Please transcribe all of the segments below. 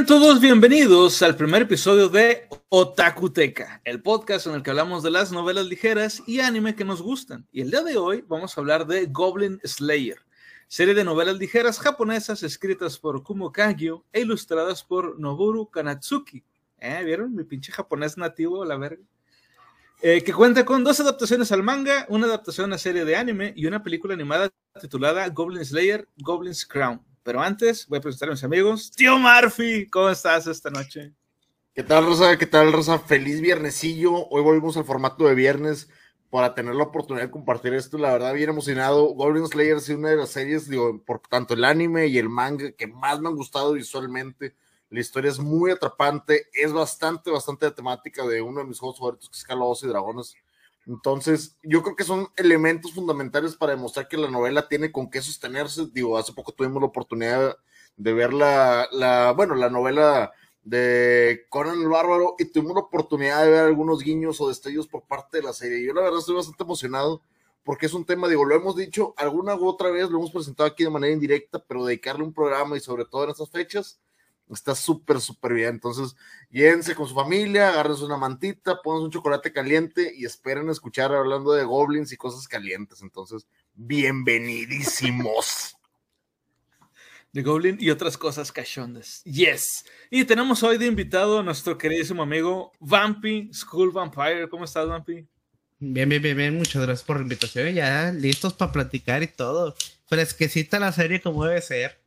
Sean todos bienvenidos al primer episodio de Otakuteca, el podcast en el que hablamos de las novelas ligeras y anime que nos gustan. Y el día de hoy vamos a hablar de Goblin Slayer, serie de novelas ligeras japonesas escritas por Kumo Kagyo e ilustradas por Noboru Kanatsuki. ¿Eh? ¿Vieron? Mi pinche japonés nativo, la verga. Eh, que cuenta con dos adaptaciones al manga, una adaptación a serie de anime y una película animada titulada Goblin Slayer, Goblin's Crown. Pero antes voy a presentar a mis amigos. Tío Murphy, ¿cómo estás esta noche? ¿Qué tal, Rosa? ¿Qué tal, Rosa? Feliz viernesillo. Hoy volvimos al formato de viernes para tener la oportunidad de compartir esto. La verdad, bien emocionado. Goblin Slayer es una de las series, digo, por tanto el anime y el manga que más me han gustado visualmente. La historia es muy atrapante, es bastante, bastante temática de uno de mis juegos favoritos, que es Calabozos y Dragones. Entonces, yo creo que son elementos fundamentales para demostrar que la novela tiene con qué sostenerse. Digo, hace poco tuvimos la oportunidad de ver la, la bueno, la novela de Conan el Bárbaro y tuvimos la oportunidad de ver algunos guiños o destellos por parte de la serie. Yo la verdad estoy bastante emocionado porque es un tema, digo, lo hemos dicho alguna u otra vez, lo hemos presentado aquí de manera indirecta, pero dedicarle un programa y sobre todo en estas fechas, Está súper, súper bien. Entonces, llévense con su familia, agárrense una mantita, pónganse un chocolate caliente y esperen escuchar hablando de goblins y cosas calientes. Entonces, bienvenidísimos. De Goblin y otras cosas cachondas. Yes. Y tenemos hoy de invitado a nuestro queridísimo amigo Vampy, School Vampire. ¿Cómo estás, Vampy? Bien, bien, bien, bien. Muchas gracias por la invitación. Ya listos para platicar y todo. Fresquecita la serie como debe ser.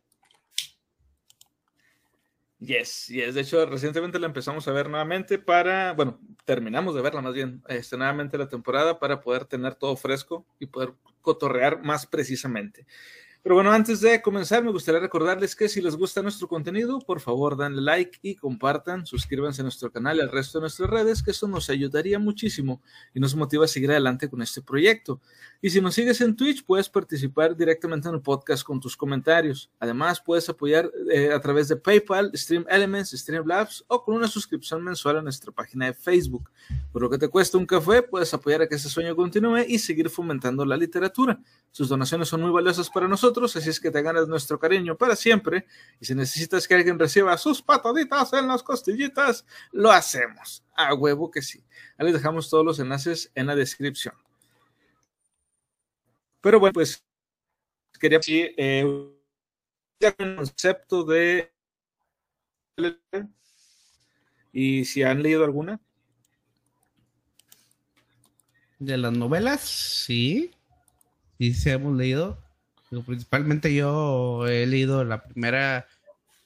Yes, yes. De hecho, recientemente la empezamos a ver nuevamente para, bueno, terminamos de verla más bien, este, nuevamente la temporada para poder tener todo fresco y poder cotorrear más precisamente. Pero bueno, antes de comenzar, me gustaría recordarles que si les gusta nuestro contenido, por favor, denle like y compartan, suscríbanse a nuestro canal y al resto de nuestras redes, que eso nos ayudaría muchísimo y nos motiva a seguir adelante con este proyecto. Y si nos sigues en Twitch, puedes participar directamente en el podcast con tus comentarios. Además, puedes apoyar eh, a través de PayPal, Stream Elements, Streamlabs o con una suscripción mensual a nuestra página de Facebook. Por lo que te cuesta un café, puedes apoyar a que ese sueño continúe y seguir fomentando la literatura. Sus donaciones son muy valiosas para nosotros, así es que te ganas nuestro cariño para siempre. Y si necesitas que alguien reciba sus pataditas en las costillitas, lo hacemos. A huevo que sí. Ahí les dejamos todos los enlaces en la descripción. Pero bueno, pues quería decir eh, el concepto de y si han leído alguna de las novelas, sí, sí, sí hemos leído. principalmente yo he leído la primera,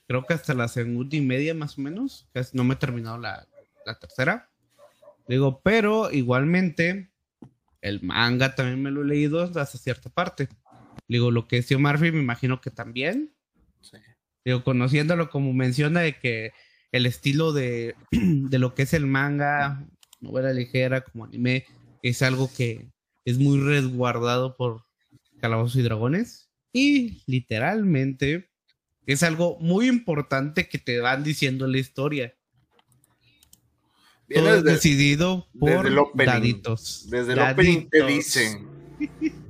creo que hasta la segunda y media más o menos. Casi no me he terminado la, la tercera. Digo, pero igualmente el manga también me lo he leído hasta cierta parte. Digo, lo que decía Murphy me imagino que también. Digo, conociéndolo como menciona de que el estilo de, de lo que es el manga, novela ligera, como anime, es algo que es muy resguardado por Calabozos y Dragones. Y literalmente es algo muy importante que te van diciendo la historia. Todo es decidido por desde el opening, daditos. Desde el opening te dicen.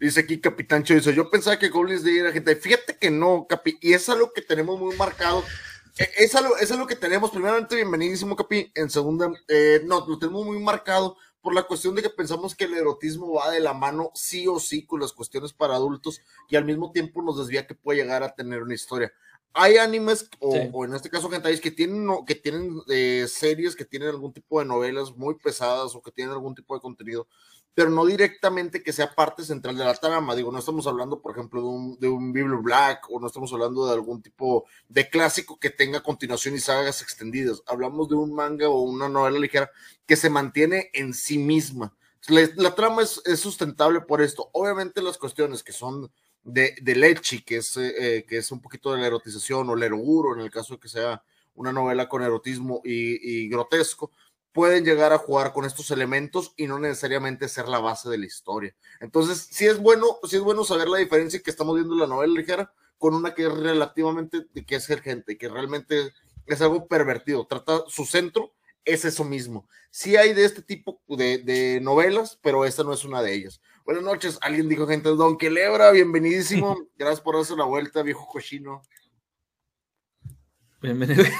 Dice aquí Capitán Cho, dice, yo pensaba que Goblins de era gente. Fíjate que no, Capi, y es algo que tenemos muy marcado. E, es algo, es algo que tenemos, primeramente, bienvenidísimo, Capi. En segunda, eh, no, lo tenemos muy marcado por la cuestión de que pensamos que el erotismo va de la mano sí o sí con las cuestiones para adultos y al mismo tiempo nos desvía que puede llegar a tener una historia. Hay animes, o, Sí. o en este caso gentais, que tienen, que tienen eh, series, que tienen algún tipo de novelas muy pesadas o que tienen algún tipo de contenido, pero no directamente que sea parte central de la trama. Digo, no estamos hablando, por ejemplo, de un, de un Bible Black o no estamos hablando de algún tipo de clásico que tenga continuación y sagas extendidas. Hablamos de un manga o una novela ligera que se mantiene en sí misma. La, la trama es, es sustentable por esto. Obviamente las cuestiones que son de, de que es, eh, eh, que es un poquito de la erotización o el eroguro, en el caso de que sea una novela con erotismo y, grotesco, pueden llegar a jugar con estos elementos y no necesariamente ser la base de la historia. Entonces, sí es bueno, sí es bueno saber la diferencia que estamos viendo en la novela ligera con una que es relativamente, que es gente, que realmente es algo pervertido. Trata su centro es eso mismo. Sí hay de este tipo de, de novelas, pero esta no es una de ellas. Buenas noches, alguien dijo gente, Don Quelebra, bienvenidísimo. Gracias por darse la vuelta, viejo cochino. Bienvenido.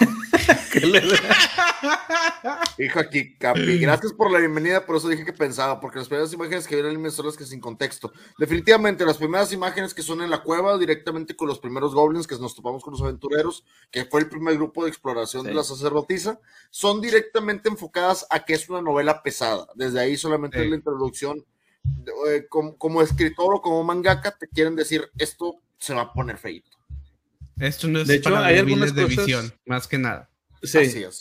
Hijo aquí, Capi. Gracias por la bienvenida, por eso dije que pensaba, porque las primeras imágenes que vi en el anime son las que sin contexto. Definitivamente, las primeras imágenes que son en la cueva, directamente con los primeros goblins que nos topamos con los aventureros, que fue el primer grupo de exploración de la sacerdotisa, son directamente enfocadas a que es una novela pesada. Desde ahí solamente la introducción, eh, como, como escritor o como mangaka, te quieren decir, esto se va a poner feito. Esto no es de hecho, para hay algunas de visión, más que nada. Sí,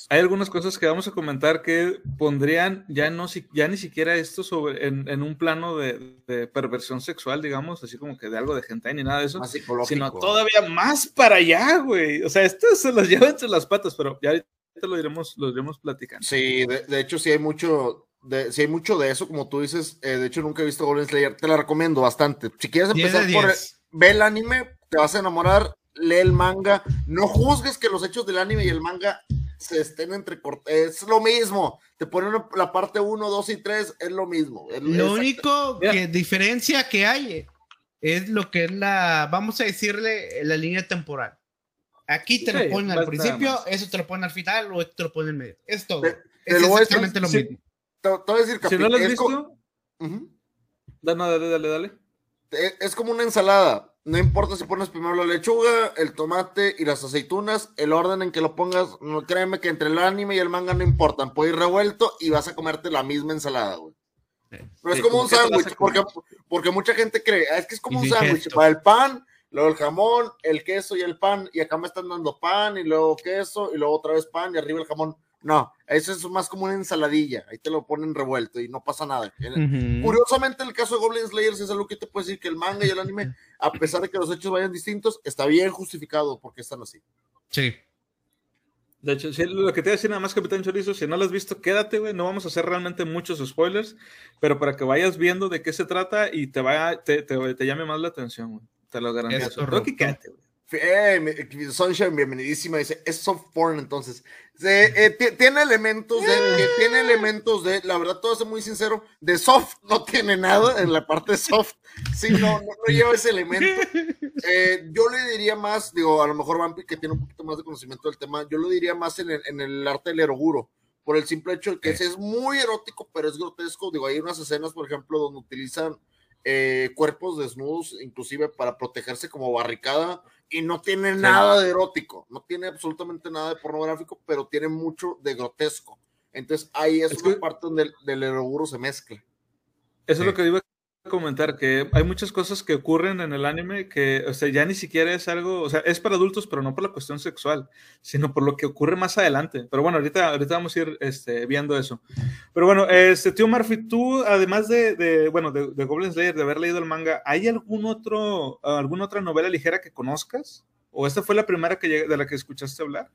hay algunas cosas que vamos a comentar que pondrían ya no ya ni siquiera esto sobre en, un plano de, perversión sexual, digamos, así como que de algo de gente ni nada de eso, sino todavía más para allá, güey. O sea, esto se los lleva entre las patas, pero ya ahorita lo iremos, lo iremos platicando. Sí, de, hecho sí hay mucho, de, sí hay mucho de eso, como tú dices. Eh, de hecho nunca he visto Golden Slayer, te la recomiendo bastante. Si quieres empezar por ve el anime, te vas a enamorar lee el manga, no juzgues que los hechos del anime y el manga se estén entrecortados, es lo mismo, te ponen la parte 1, 2 y 3, es lo mismo. lo único que diferencia que hay es lo que es la, vamos a decirle, la línea temporal. Aquí te lo ponen al principio, eso te lo ponen al final o esto te lo ponen en medio. Es todo. es exactamente lo mismo. Te, voy a decir, si no lo has visto, dale, dale, dale. Es como una ensalada no importa si pones primero la lechuga, el tomate y las aceitunas, el orden en que lo pongas, no créeme que entre el anime y el manga no importan, puede ir revuelto y vas a comerte la misma ensalada, güey. Pero es como un sándwich, porque, porque mucha gente cree, ah, es que es como un sándwich, para el pan, luego el jamón, el queso y el pan, y acá me están dando pan y luego queso y luego otra vez pan y arriba el jamón. No, eso es más como una ensaladilla. Ahí te lo ponen revuelto y no pasa nada. Curiosamente, el caso de Goblin Slayers es algo que te puede decir que el manga y el anime, a pesar de que los hechos vayan distintos, está bien justificado porque están así. Sí. De hecho, si lo que te voy a decir nada más, Capitán Chorizo, si no lo has visto, quédate, güey. No vamos a hacer realmente muchos spoilers, pero para que vayas viendo de qué se trata y te vaya, te, te, llame más la atención, güey. Te lo garantizo. quédate, güey. Eh, Sunshine, bienvenidísima. Dice, es soft porn, entonces. Eh, tiene elementos de, tiene elementos de, la verdad, todo es muy sincero, de soft no tiene nada en la parte soft. Sí, no, no, lleva ese elemento. Eh, yo le diría más, digo, a lo mejor Vampi, que tiene un poquito más de conocimiento del tema, yo lo diría más en el, en el arte del eroguro, por el simple hecho de que es muy erótico, pero es grotesco. Digo, hay unas escenas, por ejemplo, donde utilizan eh, cuerpos desnudos, inclusive para protegerse como barricada, y no tiene nada de erótico, no tiene absolutamente nada de pornográfico, pero tiene mucho de grotesco. Entonces ahí es, una parte donde el, del eroguro se mezcla. Eso es lo que digo comentar que hay muchas cosas que ocurren en el anime que, o sea, ya ni siquiera es algo, o sea, es para adultos, pero no por la cuestión sexual, sino por lo que ocurre más adelante. Pero bueno, ahorita, ahorita vamos a ir este, viendo eso. Pero bueno, este, tío Murphy, tú, además de, de bueno, de, de, Goblin Slayer, de haber leído el manga, ¿hay algún otro, alguna otra novela ligera que conozcas? ¿O esta fue la primera que, de la que escuchaste hablar?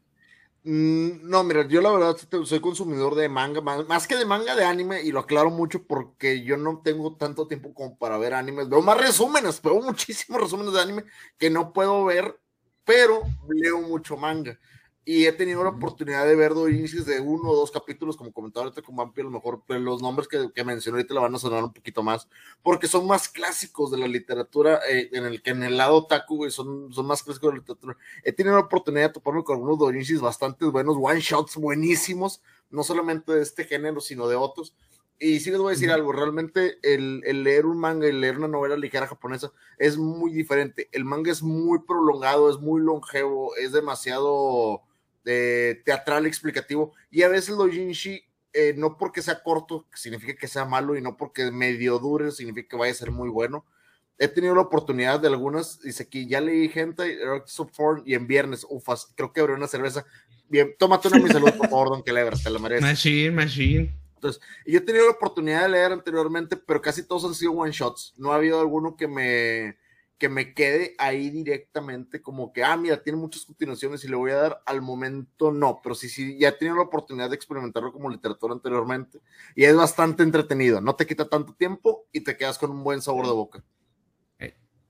Mm, no, mira, yo la verdad soy consumidor de manga, más, que de manga de anime, y lo aclaro mucho porque yo no tengo tanto tiempo como para ver animes. Veo más resúmenes, veo muchísimos resúmenes de anime que no puedo ver, pero leo mucho manga y he tenido la oportunidad de ver inicios de uno o dos capítulos, como comentaba ahorita con Vampi, a lo mejor pues, los nombres que, que mencioné ahorita le van a sonar un poquito más, porque son más clásicos de la literatura, eh, en el que en el lado otaku, son, son más clásicos de la literatura. He tenido la oportunidad de toparme con algunos doujinshis bastante buenos, one shots buenísimos, no solamente de este género, sino de otros. Y sí les voy a decir algo, realmente el, el, leer un manga y leer una novela ligera japonesa es muy diferente. El manga es muy prolongado, es muy longevo, es demasiado teatral explicativo. Y a veces el doujinshi, eh, no porque sea corto, significa que sea malo, y no porque medio dure, significa que vaya a ser muy bueno. He tenido la oportunidad de algunas, dice aquí, ya leí gente, y en viernes, ufas, creo que abrió una cerveza. Bien, tómate una mi salud, por favor, don Clever, te la mereces. Machine, machine. Entonces, yo he tenido la oportunidad de leer anteriormente, pero casi todos han sido one shots. No ha habido alguno que me, que me quede ahí directamente como que, ah, mira, tiene muchas continuaciones y le voy a dar, al momento no, pero sí, sí, ya he tenido la oportunidad de experimentarlo como literatura anteriormente y es bastante entretenido, no te quita tanto tiempo y te quedas con un buen sabor de boca.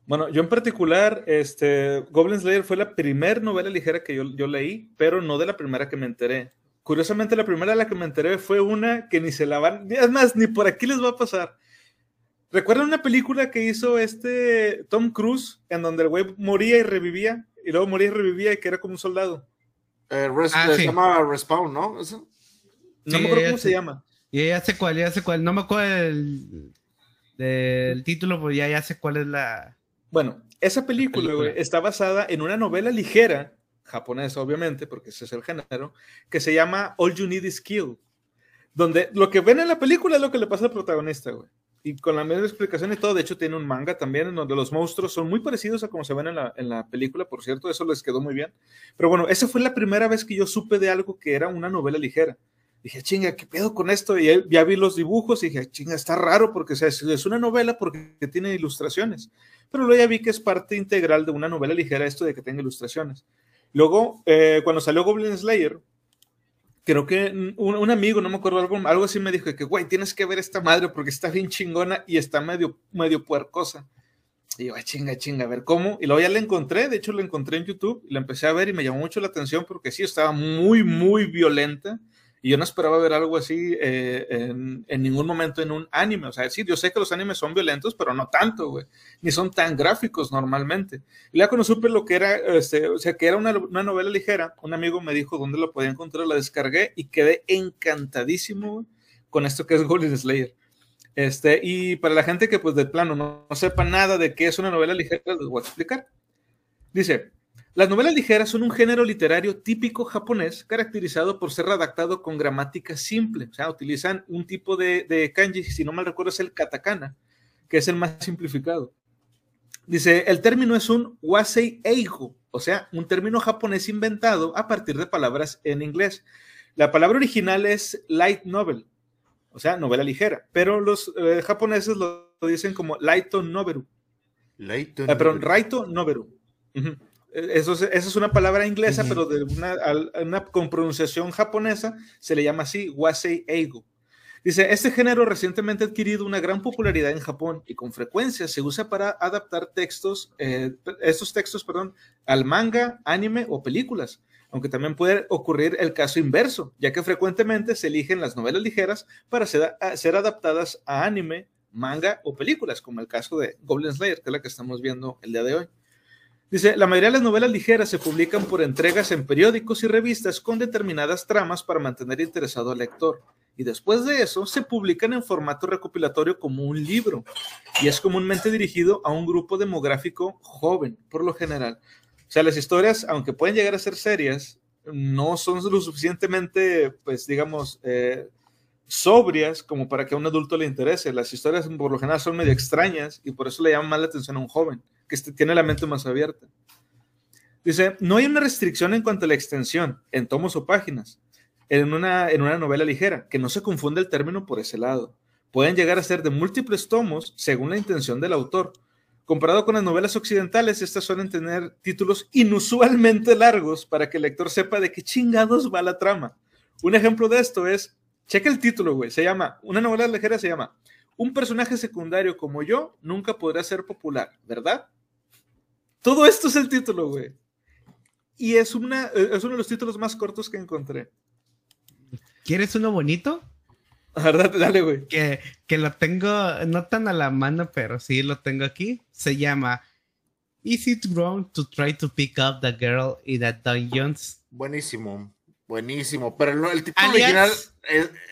Bueno, yo en particular, este, Goblin Slayer fue la primera novela ligera que yo, yo leí, pero no de la primera que me enteré. Curiosamente, la primera de la que me enteré fue una que ni se la van, es más, ni por aquí les va a pasar ¿Recuerdan una película que hizo este Tom Cruise en donde el güey moría y revivía? Y luego moría y revivía y que era como un soldado. Eh, ah, se llama Respawn, ¿no? No me acuerdo cómo se llama. Y ya sé cuál, ya sé cuál. No me acuerdo del, del título, pero ya, ya sé cuál es la. Bueno, esa película, güey, está basada en una novela ligera, japonesa, obviamente, porque ese es el género, que se llama All You Need Is Kill. Donde lo que ven en la película es lo que le pasa al protagonista, güey. Y con la misma explicación y todo, de hecho tiene un manga también en donde los monstruos son muy parecidos a como se ven en la, en la película, por cierto, eso les quedó muy bien. Pero bueno, esa fue la primera vez que yo supe de algo que era una novela ligera. Dije, chinga, ¿qué pedo con esto? Y ya vi los dibujos y dije, chinga, está raro porque es una novela porque tiene ilustraciones. Pero luego ya vi que es parte integral de una novela ligera esto de que tenga ilustraciones. Luego, eh, cuando salió Goblin Slayer, creo que un, amigo, no me acuerdo, algo, algo así me dijo que, güey, tienes que ver esta madre porque está bien chingona y está medio, medio puercosa. Y yo, chinga, chinga, a ver cómo. Y luego ya la encontré, de hecho la encontré en YouTube y la empecé a ver y me llamó mucho la atención porque sí, estaba muy, muy violenta y yo no esperaba ver algo así eh, en, ningún momento en un anime. O sea, sí, yo sé que los animes son violentos, pero no tanto, güey. Ni son tan gráficos normalmente. Y ya cuando supe lo que era, este, o sea, que era una, novela ligera, un amigo me dijo dónde lo podía encontrar, la descargué y quedé encantadísimo con esto que es Golden Slayer. Este, y para la gente que pues de plano no, no sepa nada de qué es una novela ligera, les voy a explicar. Dice, las novelas ligeras son un género literario típico japonés caracterizado por ser redactado con gramática simple. O sea, utilizan un tipo de, kanji, si no mal recuerdo es el katakana, que es el más simplificado. Dice, el término es un wasei eigo, o sea, un término japonés inventado a partir de palabras en inglés. La palabra original es light novel, o sea, novela ligera, pero los eh, japoneses lo, dicen como laito noveru. Laito ah, perdón, raito noveru. Eso es, esa es una palabra inglesa, pero de una, con pronunciación japonesa se le llama así, wasei eigo. Dice, este género recientemente ha adquirido una gran popularidad en Japón y con frecuencia se usa para adaptar textos, eh, estos textos, perdón, al manga, anime o películas, aunque también puede ocurrir el caso inverso, ya que frecuentemente se eligen las novelas ligeras para ser, ser adaptadas a anime, manga o películas, como el caso de Goblin Slayer, que es la que estamos viendo el día de hoy. Dice, la mayoría de las novelas ligeras se publican por entregas en periódicos y revistas con determinadas tramas para mantener interesado al lector. Y después de eso, se publican en formato recopilatorio como un libro. Y es comúnmente dirigido a un grupo demográfico joven, por lo general. O sea, las historias, aunque pueden llegar a ser serias, no son lo suficientemente, pues digamos, eh, sobrias como para que a un adulto le interese. Las historias por lo general son medio extrañas y por eso le llaman más la atención a un joven que este, tiene la mente más abierta. Dice, no hay una restricción en cuanto a la extensión en tomos o páginas en una, en una novela ligera, que no se confunde el término por ese lado. Pueden llegar a ser de múltiples tomos según la intención del autor. Comparado con las novelas occidentales, estas suelen tener títulos inusualmente largos para que el lector sepa de qué chingados va la trama. Un ejemplo de esto es, checa el título, güey, se llama, una novela ligera se llama, Un personaje secundario como yo nunca podrá ser popular, ¿verdad? Todo esto es el título, güey. Y es, una, es uno de los títulos más cortos que encontré. ¿Quieres uno bonito? verdad, dale, güey. Que, que lo tengo, no tan a la mano, pero sí lo tengo aquí. Se llama Is it wrong to try to pick up the girl in the dungeons? Buenísimo, buenísimo. Pero el, título original,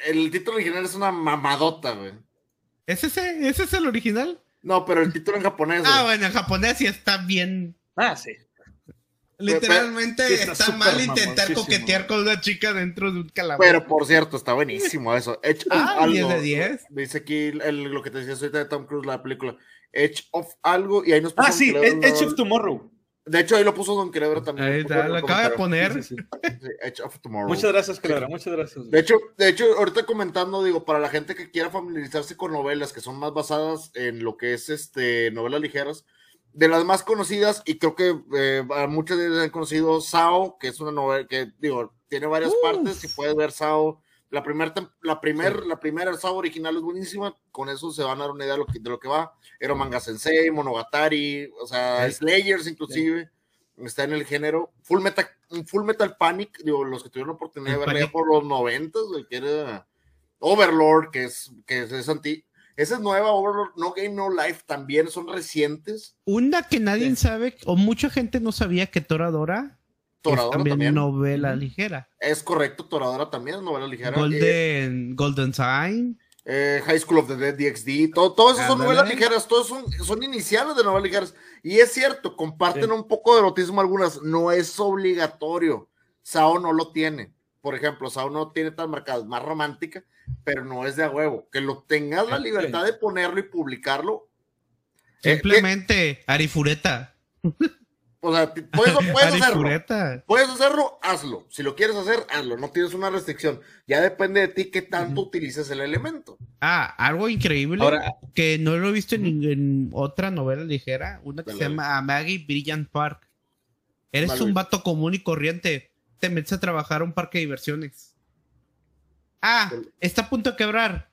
el, título original es una mamadota, güey. ¿Es ese? ¿Ese es el original? No, pero el título en japonés. Ah, bueno, en japonés sí está bien. Ah, sí. Literalmente está, mal intentar coquetear con una chica dentro de un calabozo. Pero por cierto, está buenísimo eso. Edge ah, algo, 10 de 10. Dice aquí lo que te decía ahorita de Tom Cruise, la película. Edge of algo, y ahí nos Ah, sí, Edge of Tomorrow. De hecho, ahí lo puso Don Querebro también. Ahí está, lo acaba de poner. Edge of Tomorrow. Muchas gracias, muchas gracias. De hecho, de hecho, ahorita comentando, digo, para la gente que quiera familiarizarse con novelas que son más basadas en lo que es este novelas ligeras, de las más conocidas, y creo que eh, muchos de ellos han conocido Sao, que es una novela que, digo, tiene varias partes, si puedes ver Sao. La primera, la primer, la primera Sao original es buenísima, con eso se van a dar una idea de lo que, de lo que va. Ero Manga Sensei, Monogatari, o sea, Slayers inclusive, está en el género. Full Metal, Full Metal Panic, digo, los que tuvieron la oportunidad de verla por los noventas, que era Overlord, que es, que es anti, Esa es nueva, Overlord, No Game No Life también son recientes. Una que nadie sabe, o mucha gente no sabía que Toradora, Toradora es también, también. novela ligera. Es correcto, Toradora también es novela ligera. Eh, Golden, Golden Sign. eh, High School of the Dead, DXD, todo, todo eso son novelas ligeras, todos son, son iniciales de novelas ligeras. Y es cierto, comparten un poco de erotismo algunas, no es obligatorio. Sao no lo tiene. Por ejemplo, Sao no tiene tan marcado, es más romántica, pero no es de a huevo. Que lo tengas la libertad de ponerlo y publicarlo. eh, Simplemente Arifureta. O sea, puedes, puedes hacerlo. Puedes hacerlo, hazlo. Si lo quieres hacer, hazlo. No tienes una restricción. Ya depende de ti qué tanto utilices el elemento. Ah, algo increíble Ahora, que no lo he visto en, ningún- en otra novela ligera, una que se llama A Maggie Brilliant Park. Eres un vato común y corriente, te metes a trabajar a un parque de diversiones. Ah, está a punto de quebrar.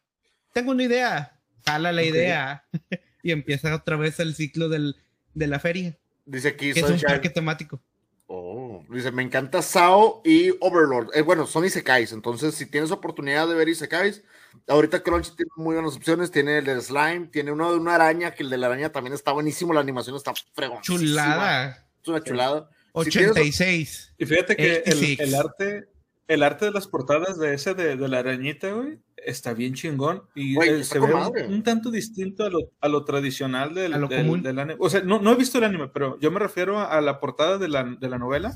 Tengo una idea. Jala la idea. y empieza otra vez el ciclo del, de la feria, Dice aquí, que es un parque temático. Oh, dice, me encanta Sao y Overlord. Eh, bueno, son Isekais, entonces si tienes oportunidad de ver Isekais, ahorita Crunchy tiene muy buenas opciones, tiene el de Slime, tiene uno de una araña, que el de la araña también está buenísimo, la animación está fregón. Chulada. Es una chulada. Si tienes- 86. y fíjate que el, 86. el arte, el arte de las portadas de ese de, de la arañita, güey, está bien chingón. Y Güey, eh, se ve un, un tanto distinto a lo, a lo tradicional del, A lo del- común. del anime. O sea, no, no he visto el anime, pero yo me refiero a la portada de la, de la novela.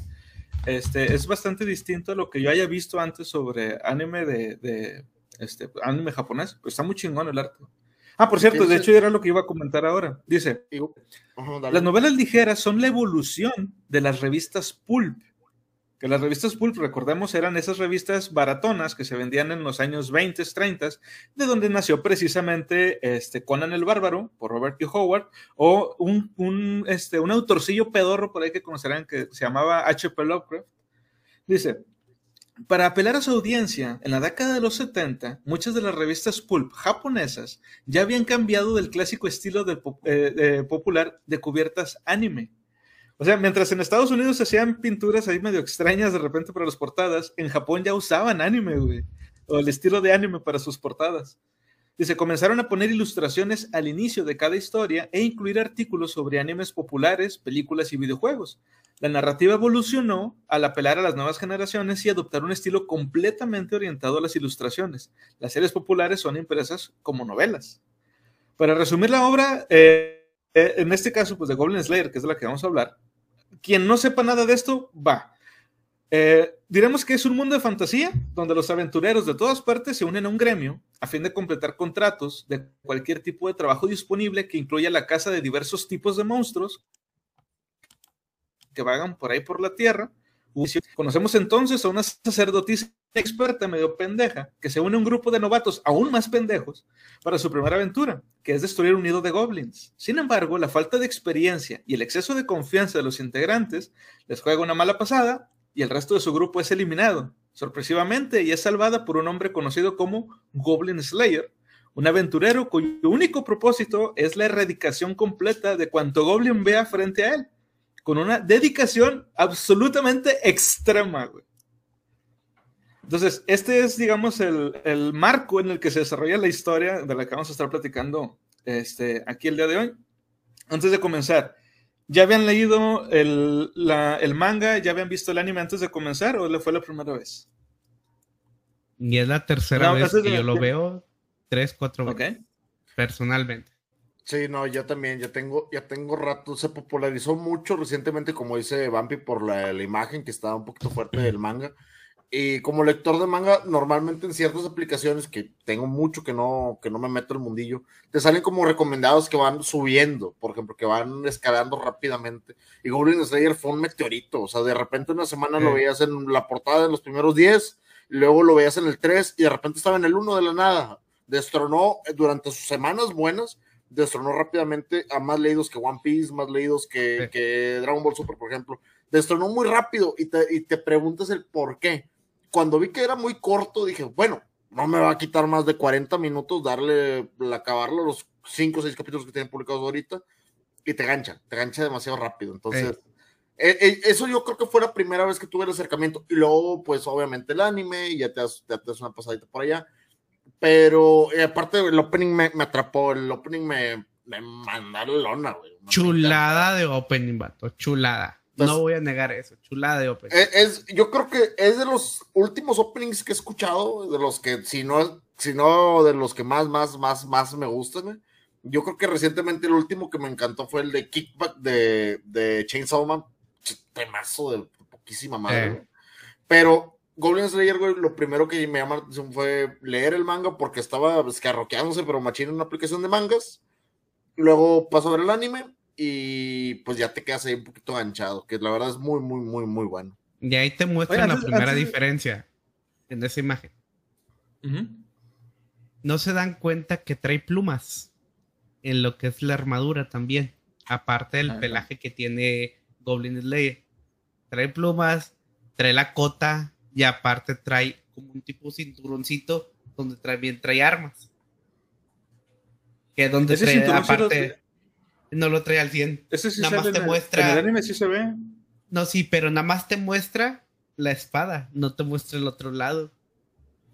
Este, es bastante distinto a lo que yo haya visto antes sobre anime de, de este, anime japonés. Pues está muy chingón el arte. Ah, por cierto, de ¿Tienes- hecho era lo que iba a comentar ahora. Dice, las novelas ligeras son la evolución de las revistas pulp. Que las revistas pulp, recordemos, eran esas revistas baratonas que se vendían en los años 20, 30, de donde nació precisamente este, Conan el Bárbaro, por Robert Q. Howard, o un, un, este, un autorcillo pedorro por ahí que conocerán que se llamaba H.P. Lovecraft. Dice, para apelar a su audiencia, en la década de los 70, muchas de las revistas pulp japonesas ya habían cambiado del clásico estilo eh, popular de cubiertas anime. O sea, mientras en Estados Unidos se hacían pinturas ahí medio extrañas de repente para las portadas, en Japón ya usaban anime, güey. O el estilo de anime para sus portadas. Dice, comenzaron a poner ilustraciones al inicio de cada historia e incluir artículos sobre animes populares, películas y videojuegos. La narrativa evolucionó al apelar a las nuevas generaciones y adoptar un estilo completamente orientado a las ilustraciones. Las series populares son impresas como novelas. Para resumir la obra, eh, eh, en este caso, pues de Goblin Slayer, que es de la que vamos a hablar, quien no sepa nada de esto, va. Eh, diremos que es un mundo de fantasía donde los aventureros de todas partes se unen a un gremio a fin de completar contratos de cualquier tipo de trabajo disponible que incluya la caza de diversos tipos de monstruos que vagan por ahí por la tierra. Conocemos entonces a una sacerdotisa experta medio pendeja que se une a un grupo de novatos aún más pendejos para su primera aventura, que es destruir un nido de goblins. Sin embargo, la falta de experiencia y el exceso de confianza de los integrantes les juega una mala pasada y el resto de su grupo es eliminado, sorpresivamente, y es salvada por un hombre conocido como Goblin Slayer, un aventurero cuyo único propósito es la erradicación completa de cuanto goblin vea frente a él, con una dedicación absolutamente extrema, güey. Entonces, este es, digamos, el, el, marco en el que se desarrolla la historia de la que vamos a estar platicando este, aquí el día de hoy. Antes de comenzar, ¿ya habían leído el, la, el, manga? ¿Ya habían visto el anime antes de comenzar o le fue la primera vez? Y es la tercera no, vez que de... yo lo veo tres, cuatro veces. Okay. Personalmente. Sí, no, yo también, ya tengo, ya tengo rato, se popularizó mucho recientemente, como dice Bampi, por la, la imagen que estaba un poquito fuerte del manga. Y como lector de manga, normalmente en ciertas aplicaciones que tengo mucho que no, que no me meto el mundillo, te salen como recomendados que van subiendo, por ejemplo, que van escalando rápidamente. Y Goblin Slayer fue un meteorito, o sea, de repente una semana sí. lo veías en la portada en los primeros 10, luego lo veías en el 3 y de repente estaba en el 1 de la nada. Destronó durante sus semanas buenas, destronó rápidamente a más leídos que One Piece, más leídos que, sí. que Dragon Ball Super, por ejemplo. Destronó muy rápido y te, y te preguntas el por qué cuando vi que era muy corto, dije, bueno, no me va a quitar más de 40 minutos darle, acabarlo, los 5 o 6 capítulos que tienen publicados ahorita, y te gancha, te gancha demasiado rápido. Entonces, eh. Eh, eso yo creo que fue la primera vez que tuve el acercamiento. Y luego, pues, obviamente el anime, y ya te das, ya te das una pasadita por allá. Pero eh, aparte el opening me, me, atrapó, el opening me, me mandaron lona, güey. Chulada de opening, vato, chulada. No pues voy a negar eso, chulada de opening. Es, es, yo creo que es de los últimos openings que he escuchado, de los que, si no, si no de los que más, más, más, más me gustan. Yo creo que recientemente el último que me encantó fue el de Kickback de, de Chainsaw Man. Temazo de poquísima madre. Eh. Pero Goblin Slayer, güey, lo primero que me llamó la atención fue leer el manga porque estaba escarroqueándose, pero machina en una aplicación de mangas. Luego paso a ver el anime y pues ya te quedas ahí un poquito ganchado, que la verdad es muy, muy, muy, muy bueno. Y ahí te muestran la primera diferencia en esa imagen. No se dan cuenta que trae plumas en lo que es la armadura también, aparte del pelaje que tiene Goblin Slayer. Trae plumas, trae la cota y aparte trae como un tipo cinturoncito donde también trae armas. Que donde trae, aparte, no lo trae al 100. nada más te muestra. En el anime sí se ve. No, sí, pero nada más te muestra la espada, no te muestra el otro lado.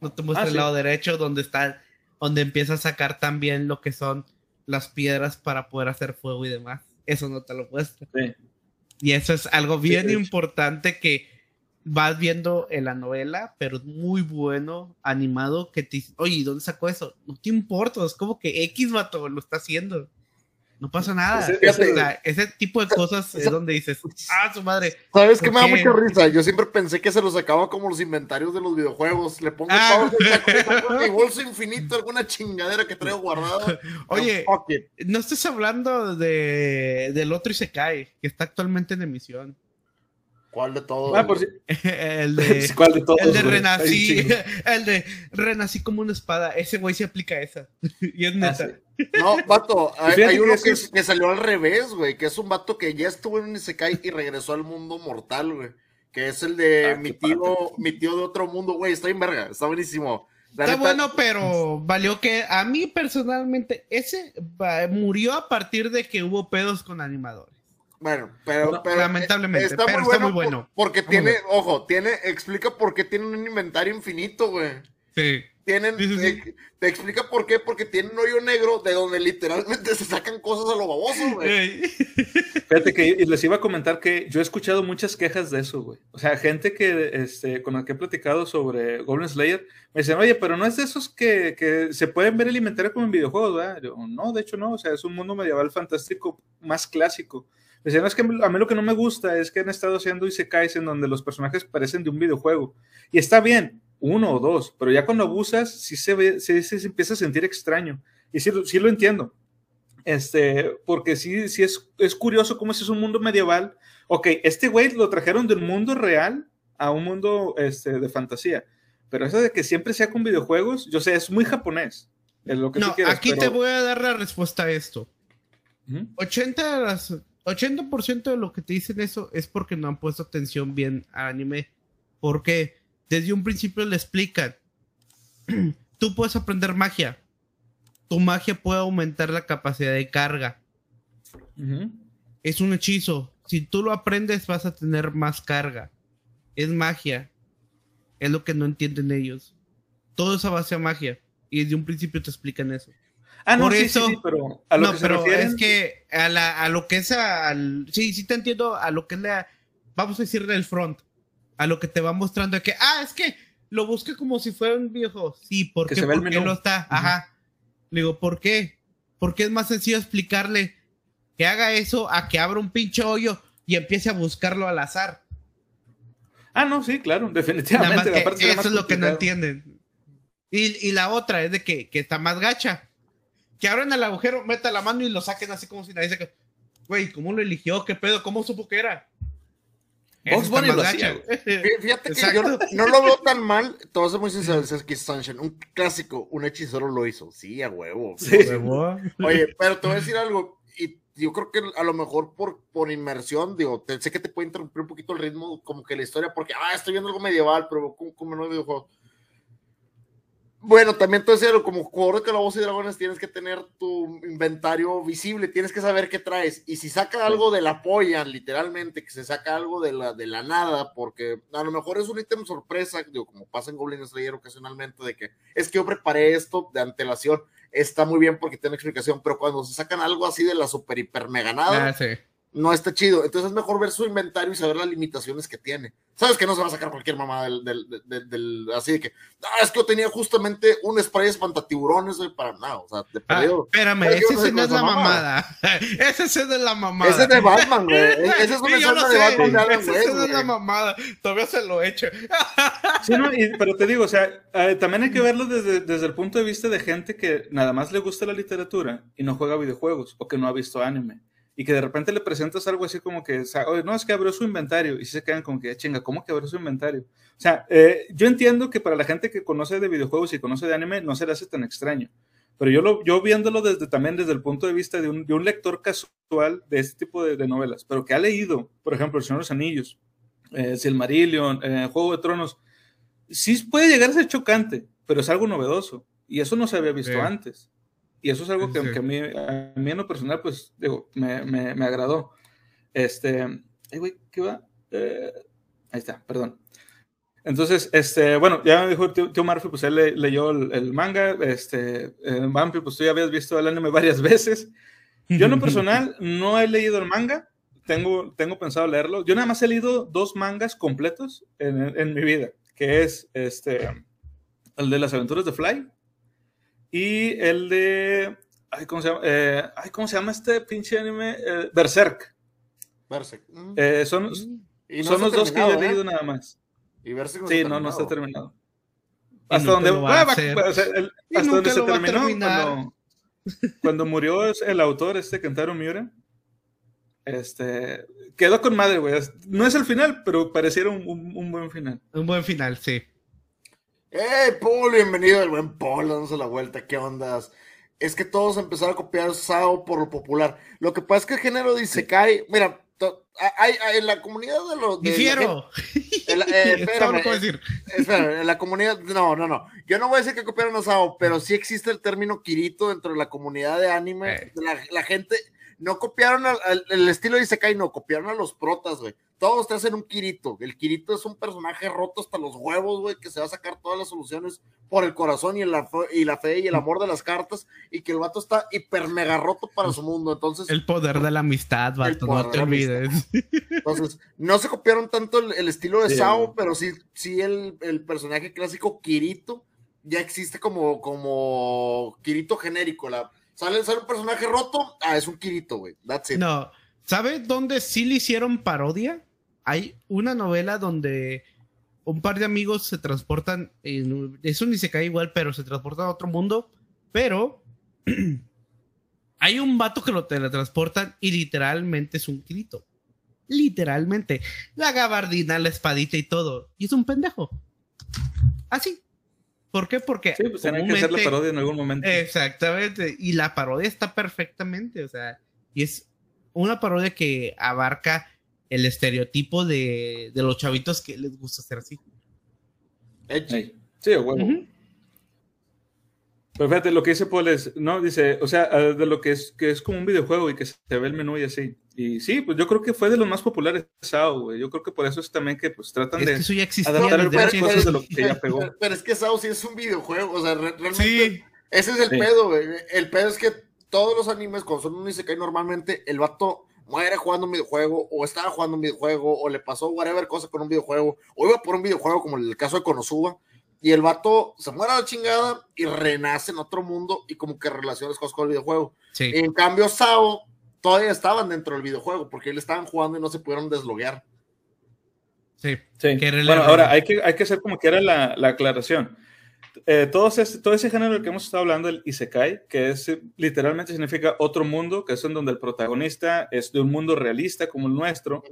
No te muestra ah, el lado derecho donde está, donde empieza a sacar también lo que son las piedras para poder hacer fuego y demás. Eso no te lo muestra. Y eso es algo bien importante que vas viendo en la novela, pero es muy bueno, animado, que te dice, oye, ¿dónde sacó eso? No te importa, es como que X vato lo está haciendo. No pasa nada. ese tipo de cosas es donde dices, ah, su madre. ¿Sabes qué me da mucha risa? Yo siempre pensé que se lo sacaba como los inventarios de los videojuegos. Le pongo ah. mi bolso infinito, alguna chingadera que traigo guardado. Oye, no estés hablando de, del otro y se cae, que está actualmente en emisión. ¿Cuál de todos? Ah, el de, ¿Cuál de todos? El de Renací. El de Renací como una espada. Ese güey se aplica esa. y es ah, neta. No, vato, hay, uno que, que, salió al revés, güey, que es un vato que ya estuvo en un Isekai y regresó al mundo mortal, güey. Que es el de ah, mi tío, mi tío de otro mundo, güey, está en verga, está buenísimo. está bueno, pero valió que a mí personalmente ese murió a partir de que hubo pedos con animadores. Bueno, pero, lamentablemente, está, pero muy, está muy bueno. porque tiene, ojo, tiene, explica por qué tiene un inventario infinito, güey. Sí. Tienen, Te, explica por qué, porque tienen un hoyo negro de donde literalmente se sacan cosas a lo baboso, güey. Fíjate que les iba a comentar que yo he escuchado muchas quejas de eso, güey. O sea, gente que, este, con la que he platicado sobre Golden Slayer, me dicen, oye, pero no es de esos que, que se pueden ver el inventario como en videojuegos, ¿verdad? Yo, no, de hecho no, o sea, es un mundo medieval fantástico más clásico. Decían, es que a mí lo que no me gusta es que han estado haciendo isekais en donde los personajes parecen de un videojuego. Y está bien, uno o dos, pero ya cuando abusas, sí se, ve, se, empieza a sentir extraño. Y sí, sí, lo entiendo. Este, porque sí, sí es, es curioso cómo es un mundo medieval. Ok, este güey lo trajeron de un mundo real a un mundo este, de fantasía. Pero eso de que siempre sea con videojuegos, yo sé, es muy japonés. Es lo que no, aquí te voy a dar la respuesta a esto. 80 de las 80% de lo que te dicen eso es porque no han puesto atención bien al anime. Porque desde un principio le explican, tú puedes aprender magia. Tu magia puede aumentar la capacidad de carga. Es un hechizo. Si tú lo aprendes vas a tener más carga. Es magia. Es lo que no entienden ellos. Todo es a base de magia. Y desde un principio te explican eso. Ah, no, Por eso, pero a lo que pero es que a, lo que es al, sí, sí te entiendo a lo que es la, vamos a decirle el front, a lo que te va mostrando que, ah, es que lo busca como si fuera un viejo. Sí, ¿por qué? ¿Por qué no está? Ajá. Le digo, ¿por qué? Porque es más sencillo explicarle que haga eso a que abra un pinche hoyo y empiece a buscarlo al azar. Ah, no, sí, claro, definitivamente. eso es lo que no entienden. Y, y, la otra es de que, que está más gacha que abran el agujero, meta la mano y lo saquen así como si nadie se... Güey, ¿cómo lo eligió? ¿Qué pedo? ¿Cómo supo que era? Fíjate que yo no, lo veo tan mal. Te voy a ser muy sincero, es Sunshine. Un clásico, un hechicero lo hizo. Sí, a huevo. Oye, pero te voy a decir algo. Y yo creo que a lo mejor por, por inmersión, digo, sé que te puede interrumpir un poquito el ritmo, como que la historia, porque, ah, estoy viendo algo medieval, pero como, como no videojuego Bueno, también tú decías, como jugador de Calabozos y Dragones tienes que tener tu inventario visible, tienes que saber qué traes. Y si saca algo de la polla, literalmente, que se saca algo de la, de la nada, porque a lo mejor es un ítem sorpresa, digo, como pasa en Goblin Slayer ocasionalmente, de que es que yo preparé esto de antelación, está muy bien porque tiene explicación, pero cuando se sacan algo así de la super hiper mega nada, Ah, sí. No está chido. Entonces es mejor ver su inventario y saber las limitaciones que tiene. Sabes que no se va a sacar cualquier mamá del, del, del, del- así de que, ah, es que yo tenía justamente un spray espantatiburones güey, para nada, o sea, de Ah, perdido. espérame, ese no es la esa mamada. Ese sí no es la mamada. Ese es de Batman, güey. Ese es una Sí, escena de sé. Batman de sí no es la mamada. Todavía se lo he hecho. Sí, no, y- pero te digo, o sea, eh, también hay que verlo desde, desde el punto de vista de gente que nada más le gusta la literatura y no juega videojuegos o que no ha visto anime. Y que de repente le presentas algo así como que, "Oye, no, es que abrió su inventario. Y sí se quedan como que, chinga, ¿cómo que abrió su inventario? O sea, eh, yo entiendo que para la gente que conoce de videojuegos y conoce de anime no se le hace tan extraño. Pero yo, lo, yo viéndolo desde, también desde el punto de vista de un, de un lector casual de este tipo de, de novelas, pero que ha leído, por ejemplo, El Señor de los Anillos, eh, Silmarillion, eh, Juego de Tronos, sí puede llegar a ser chocante, pero es algo novedoso. Y eso no se había visto Sí. antes. Y eso es algo que, Sí. que a, mí, a mí en lo personal, pues, digo, me, me, me agradó. Este, ay, güey, ¿qué va? Eh, ahí está, perdón. Entonces, este, bueno, ya me dijo tío, tío Murphy, pues él le- leyó el, el manga, este, eh, Vampi, pues tú ya habías visto el anime varias veces. Yo en lo personal no he leído el manga, tengo, tengo pensado leerlo. Yo nada más he leído dos mangas completos en, en mi vida, que es este, el de las aventuras de Fly y el de, ay, ¿cómo se llama? Eh, ay, ¿cómo se llama este pinche anime? Eh, Berserk. Berserk. Mm. Eh, son Y no son los dos que yo he ¿eh? leído nada más. Y Berserk no Sí, no, no está terminado. Hasta donde, hasta donde se terminó cuando, cuando murió el autor, este Kentaro Miura, este, quedó con madre, güey. No es el final, pero pareciera un, un- un buen final. Un buen final, sí. ¡Eh, Paul! Bienvenido el buen Paul, dándose la vuelta. ¿Qué ondas? Es que todos empezaron a copiar Sao por lo popular. Lo que pasa es que el género de Isekai, mira, to- hay, hay- en la comunidad de los. de Difiero. la- eh, espérame, decir. Espera, en la comunidad, no, no, no. Yo no voy a decir que copiaron a Sao, pero sí existe el término Kirito dentro de la comunidad de anime. Eh. La, la gente no copiaron al, al- el estilo de Isekai, no, copiaron a los protas, güey. Todos te hacen un Kirito. El Kirito es un personaje roto hasta los huevos, güey, que se va a sacar todas las soluciones por el corazón y la, fe, y la fe y el amor de las cartas, y que el vato está hiper mega roto para su mundo. Entonces, El poder de la amistad, vato, no te olvides. entonces, no se copiaron tanto el, el estilo de Sí, Sao, güey. pero sí, sí el, el personaje clásico Kirito ya existe como, como Kirito genérico. La, sale, sale un personaje roto, ah, es un Kirito, güey. That's it. No, ¿sabe dónde sí le hicieron parodia? Hay una novela donde un par de amigos se transportan, en, eso ni se cae igual, pero se transportan a otro mundo, pero hay un vato que lo teletransportan y literalmente es un grito. Literalmente. La gabardina, la espadita y todo. Y es un pendejo. Así. ¿Por qué? Porque Sí, pues tenían que hacer la parodia en algún momento. Exactamente. Y la parodia está perfectamente. O sea, y es una parodia que abarca el estereotipo de, de los chavitos que les gusta ser así. Sí, huevo. Ujú. Pero fíjate, lo que dice Paul es, no, dice, o sea, ah, de lo que es, que es como un videojuego y que se ve el menú y así. Y sí, pues yo creo que fue de los más populares de SAO, güey. Yo creo que por eso es también que pues tratan Es que de eso ya existía adaptar algunas cosas de lo que ya pegó. Pero, pero es que Sao sí es un videojuego, o sea, re- realmente Sí, ese es el Sí. pedo, güey. El pedo es que todos los animes, cuando son un Isekai, normalmente el vato muere jugando un videojuego, o estaba jugando un videojuego, o le pasó whatever cosa con un videojuego, o iba por un videojuego, como el caso de Konosuba, y el vato se muere a la chingada y renace en otro mundo y como que relaciona las cosas con el videojuego. sí. En cambio, Sao todavía estaban dentro del videojuego porque le estaban jugando y no se pudieron desloguear. sí. Sí. Bueno, ahora hay que, hay que hacer como que era la, la aclaración. Eh, todo, ese, todo ese género del que hemos estado hablando, el Isekai, que es eh, literalmente significa otro mundo, que es en donde el protagonista es de un mundo realista como el nuestro,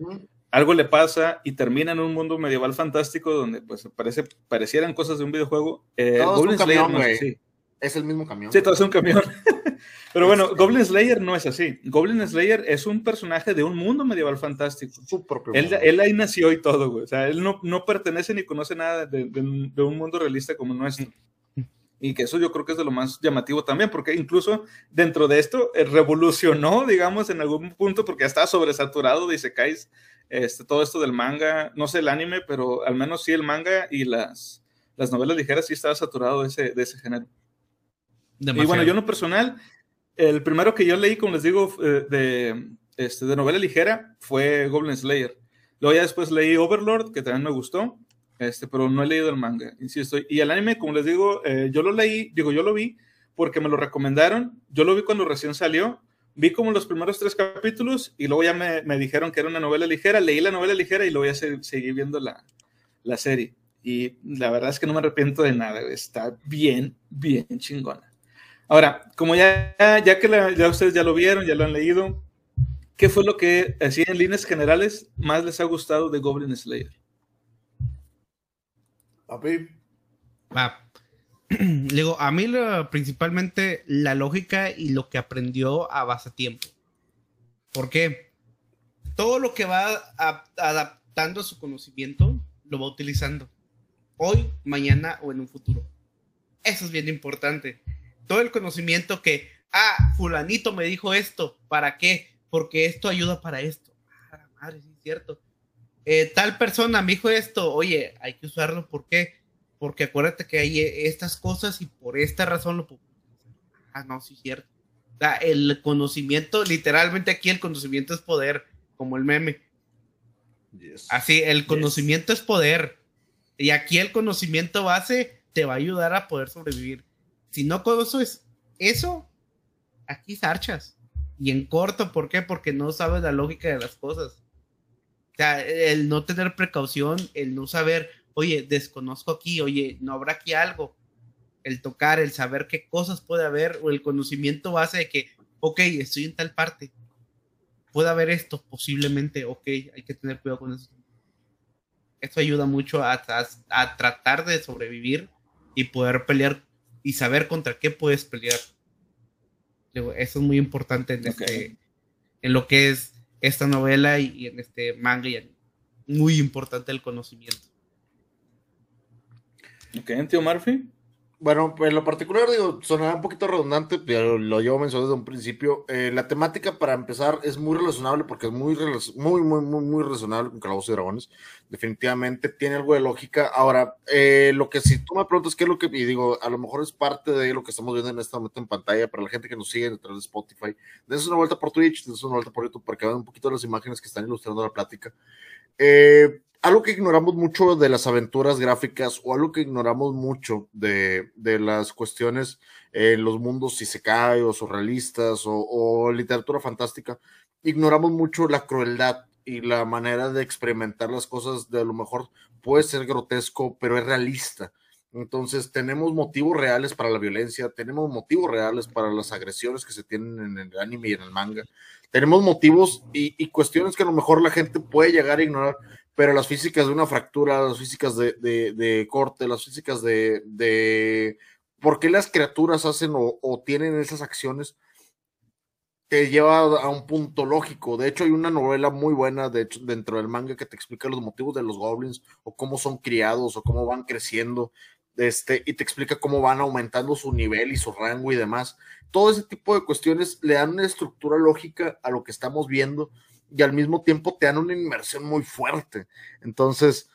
algo le pasa y termina en un mundo medieval fantástico donde pues parece, parecieran cosas de un videojuego. Eh, Todo es Goblin un Slayer camión, no es güey. así. Es el mismo camión. Sí, todo es un camión. Pero bueno, Este- Goblin Slayer no es así. Goblin Slayer es un personaje de un mundo medieval fantástico. su propio Él, mundo. él ahí nació y todo, güey. O sea, él no, no pertenece ni conoce nada de, de- de un mundo realista como el nuestro. Y que eso yo creo que es de lo más llamativo también, porque incluso dentro de esto eh, revolucionó, digamos, en algún punto, porque ya estaba sobresaturado de Isekais, este, todo esto del manga, no sé el anime, pero al menos sí el manga y las, las novelas ligeras sí estaba saturado de ese, de ese género. Y bueno, yo en lo personal, el primero que yo leí, como les digo, eh, de, este, de novela ligera fue Goblin Slayer. Luego ya después leí Overlord, que también me gustó, este, pero no he leído el manga, insisto. Y el anime, como les digo, eh, yo lo leí, digo, yo lo vi porque me lo recomendaron. Yo lo vi cuando recién salió. Vi como los primeros tres capítulos y luego ya me, me dijeron que era una novela ligera. Leí la novela ligera y luego ya se, seguí viendo la, la serie. Y la verdad es que no me arrepiento de nada. Está bien, bien chingona. Ahora, como ya, ya que ya ustedes ya lo vieron, ya lo han leído, ¿qué fue lo que, así en líneas generales, más les ha gustado de Goblin Slayer? Papi. Ah. Digo, a mí principalmente la lógica y lo que aprendió a base tiempo. ¿Por qué? Todo lo que va adaptando a su conocimiento lo va utilizando. Hoy, mañana o en un futuro. Eso es bien importante todo el conocimiento que, ah, fulanito me dijo esto, ¿para qué? Porque esto ayuda para esto. Ah, madre, sí es cierto. Eh, tal persona me dijo esto, oye, hay que usarlo, ¿por qué? Porque acuérdate que hay eh, estas cosas y por esta razón lo puedo Ah, no, sí es cierto. O sea, el conocimiento, literalmente aquí el conocimiento es poder, como el meme. Así, el conocimiento es poder. Y aquí el conocimiento base te va a ayudar a poder sobrevivir. Si no conoces eso, aquí sarchas. Y en corto, ¿por qué? Porque no sabes la lógica de las cosas. O sea, el no tener precaución, el no saber, oye, desconozco aquí, oye, no habrá aquí algo. El tocar, el saber qué cosas puede haber, o el conocimiento base de que, ok, estoy en tal parte. Puede haber esto, posiblemente, ok, hay que tener cuidado con eso. Esto ayuda mucho a tratar de sobrevivir y poder pelear y saber contra qué puedes pelear. Eso es muy importante en, este, en lo que es esta novela y, en este manga. Y muy importante el conocimiento. Ok, tío Murphy. Bueno, en lo particular, digo, sonará un poquito redundante, pero lo llevo mencionado desde un principio. Eh, la temática, para empezar, es muy relacionable porque es muy, muy, muy, muy, muy relacionable con Calabozos y Dragones. Definitivamente tiene algo de lógica. Ahora, eh, lo que si tú me preguntas qué es lo que, y digo, a lo mejor es parte de lo que estamos viendo en este momento en pantalla para la gente que nos sigue detrás de Spotify. Dense una vuelta por Twitch, dense una vuelta por YouTube para que vean un poquito las imágenes que están ilustrando la plática. Eh, algo que ignoramos mucho de las aventuras gráficas o algo que ignoramos mucho de, las cuestiones en los mundos si se cae o surrealistas o, literatura fantástica, ignoramos mucho la crueldad y la manera de experimentar las cosas de a lo mejor puede ser grotesco, pero es realista. Entonces tenemos motivos reales para la violencia, tenemos motivos reales para las agresiones que se tienen en el anime y en el manga. Tenemos motivos y, y cuestiones que a lo mejor la gente puede llegar a ignorar, pero las físicas de una fractura, las físicas de, corte, las físicas de, por qué las criaturas hacen o, tienen esas acciones, te lleva a un punto lógico. De hecho, hay una novela muy buena de dentro del manga que te explica los motivos de los goblins o cómo son criados o cómo van creciendo. Este, y te explica cómo van aumentando su nivel y su rango y demás. Todo ese tipo de cuestiones le dan una estructura lógica a lo que estamos viendo y al mismo tiempo te dan una inmersión muy fuerte. Entonces,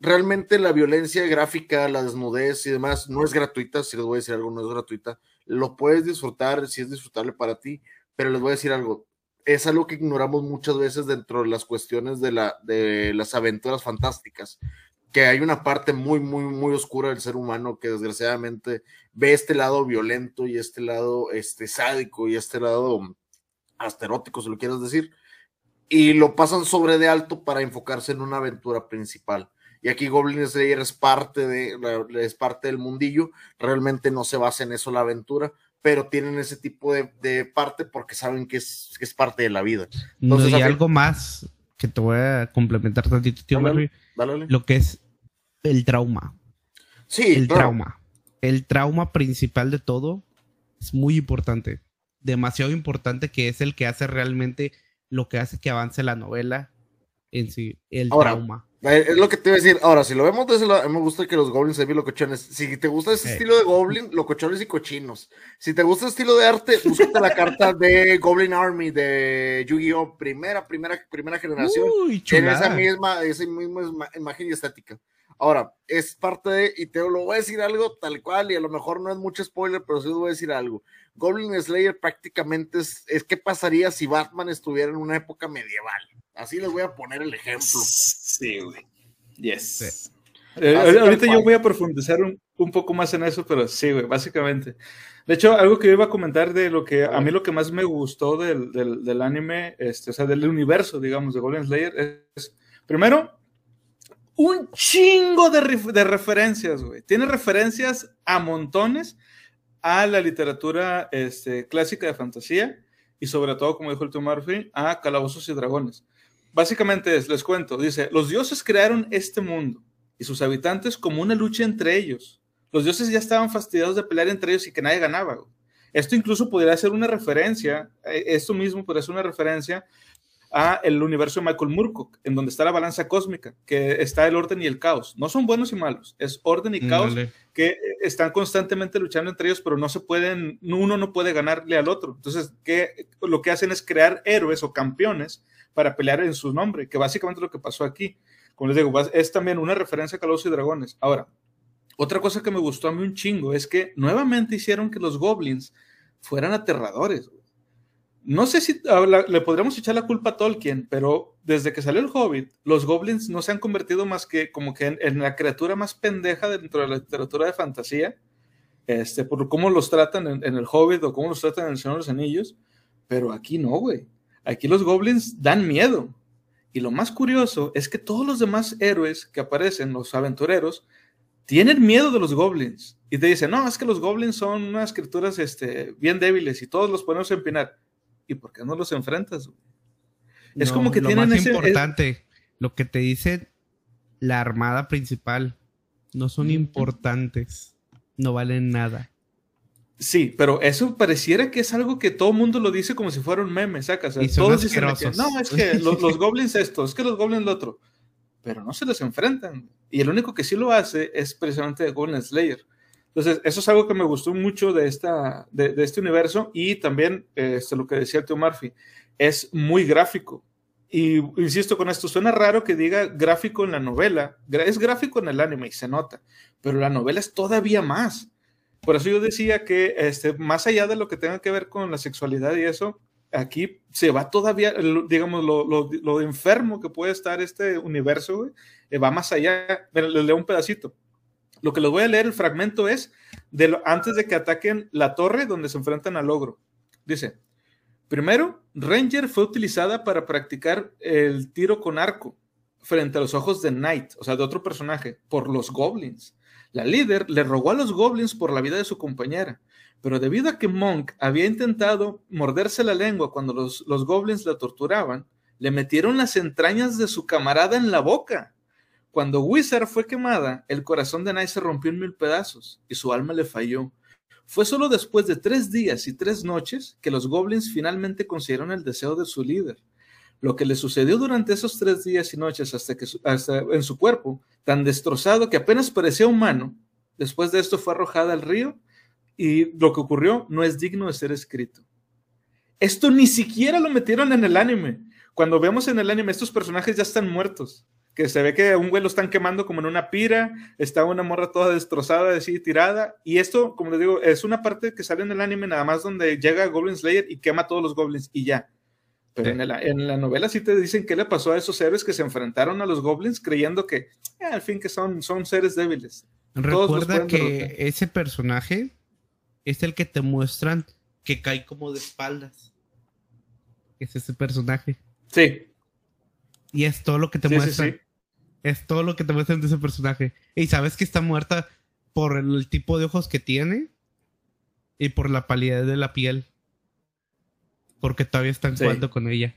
realmente la violencia gráfica, la desnudez y demás no es gratuita, si les voy a decir algo, no es gratuita. Lo puedes disfrutar si es disfrutable para ti, pero les voy a decir algo. Es algo que ignoramos muchas veces dentro de las cuestiones de, la, de las aventuras fantásticas, que hay una parte muy, muy, muy oscura del ser humano que desgraciadamente ve este lado violento y este lado este, sádico y este lado asterótico, si lo quieres decir, y lo pasan sobre de alto para enfocarse en una aventura principal. Y aquí Goblin Slayer es parte, de, es parte del mundillo, realmente no se basa en eso la aventura, pero tienen ese tipo de, parte porque saben que es, es, parte de la vida. Entonces, y algo más que te voy a complementar tantito, tío lo que es el trauma. Sí, el trauma. El trauma principal de todo es muy importante, demasiado importante que es el que hace realmente lo que hace que avance la novela en sí, el trauma. Es lo que te iba a decir. Ahora, si lo vemos desde me gusta que los goblins sean bien locochones. Si te gusta ese estilo de goblin, locochones y cochinos. Si te gusta el estilo de arte, búscate la carta de Goblin Army de Yu-Gi-Oh! Primera, primera, primera generación. Tiene esa misma, esa misma imagen y estética. Ahora, es parte de, y te lo voy a decir algo tal cual, y a lo mejor no es mucho spoiler, pero sí te voy a decir algo. Goblin Slayer prácticamente es, es qué pasaría si Batman estuviera en una época medieval. Así les voy a poner el ejemplo. Sí, güey. Yes. Eh, ahorita yo voy a profundizar un, un, poco más en eso, pero sí, güey, básicamente. De hecho, algo que yo iba a comentar de lo que a mí lo que más me gustó del, del, del anime, este, o sea, del universo, digamos, de Golden Slayer, es, primero, un chingo de, de referencias, güey. Tiene referencias a montones a la literatura este, clásica de fantasía y sobre todo, como dijo el tío Murphy, a calabozos y dragones. Básicamente es, les cuento, dice, los dioses crearon este mundo y sus habitantes como una lucha entre ellos. Los dioses ya estaban fastidiados de pelear entre ellos y que nadie ganaba. Esto incluso podría ser una referencia, eh, esto mismo podría ser una referencia a el universo de Michael Moorcock, en donde está la balanza cósmica, que está el orden y el caos. No son buenos y malos, es orden y caos que están constantemente luchando entre ellos, pero no se pueden, uno no puede ganarle al otro. Entonces, ¿qué, lo que hacen es crear héroes o campeones para pelear en su nombre, que básicamente es lo que pasó aquí. Como les digo, es también una referencia a Calabozos y Dragones. Ahora, otra cosa que me gustó a mí un chingo es que nuevamente hicieron que los goblins fueran aterradores. No sé si le podríamos echar la culpa a Tolkien, pero desde que salió el Hobbit, los goblins no se han convertido más que como que en, la criatura más pendeja dentro de la literatura de fantasía, este, por cómo los tratan en, el Hobbit o cómo los tratan en el Señor de los Anillos, pero aquí no, güey. Aquí los goblins dan miedo. Y lo más curioso es que todos los demás héroes que aparecen, los aventureros, tienen miedo de los goblins. Y te dicen, no, es que los goblins son unas criaturas este, bien débiles y todos los podemos empinar. ¿Y por qué no los enfrentas? Es como que lo tienen más importante, lo que te dice la armada principal, no son importantes, no valen nada. Sí, pero eso pareciera que es algo que todo el mundo lo dice como si fuera un meme, sacas. todos dicen no, es que los, goblins esto, es que los goblins lo otro. Pero no se les enfrentan. Y el único que sí lo hace es precisamente Golden Slayer. Entonces, eso es algo que me gustó mucho de, esta, de, este universo y también este, lo que decía el tío Murphy, es muy gráfico. Y insisto con esto, suena raro que diga gráfico en la novela, es gráfico en el anime y se nota, pero la novela es todavía más por eso yo decía que este, más allá de lo que tenga que ver con la sexualidad y eso, aquí se va todavía, digamos, lo, enfermo que puede estar este universo, eh, va más allá. les leo un pedacito. Lo que les voy a leer, el fragmento es de antes de que ataquen la torre donde se enfrentan al ogro. Dice, primero, Ranger fue utilizada para practicar el tiro con arco frente a los ojos de Knight, o sea, de otro personaje, por los goblins. La líder le rogó a los goblins por la vida de su compañera, pero debido a que Monk había intentado morderse la lengua cuando los, los goblins la torturaban, le metieron las entrañas de su camarada en la boca. Cuando Wizard fue quemada, el corazón de Night se rompió en mil pedazos y su alma le falló. Fue solo después de tres días y tres noches que los goblins finalmente consiguieron el deseo de su líder. Lo que le sucedió durante esos tres días y noches hasta que hasta en su cuerpo, tan destrozado que apenas parecía humano, después de esto fue arrojada al río y lo que ocurrió no es digno de ser escrito. Esto ni siquiera lo metieron en el anime. Cuando vemos en el anime, estos personajes ya están muertos. Que se ve que un güey lo están quemando como en una pira, está una morra toda destrozada, así tirada. Y esto, como les digo, es una parte que sale en el anime nada más donde llega Goblin Slayer y quema a todos los goblins y ya. Pero en, la, novela sí te dicen qué le pasó a esos héroes que se enfrentaron a los goblins creyendo que eh, al fin que son, son seres débiles. Recuerda que ese personaje es el que te muestran que cae como de espaldas. Es ese personaje. Sí. Y es todo lo que te muestran. Es todo lo que te muestran de ese personaje. Y sabes que está muerta por el tipo de ojos que tiene y por la palidez de la piel. Porque todavía están jugando con ella.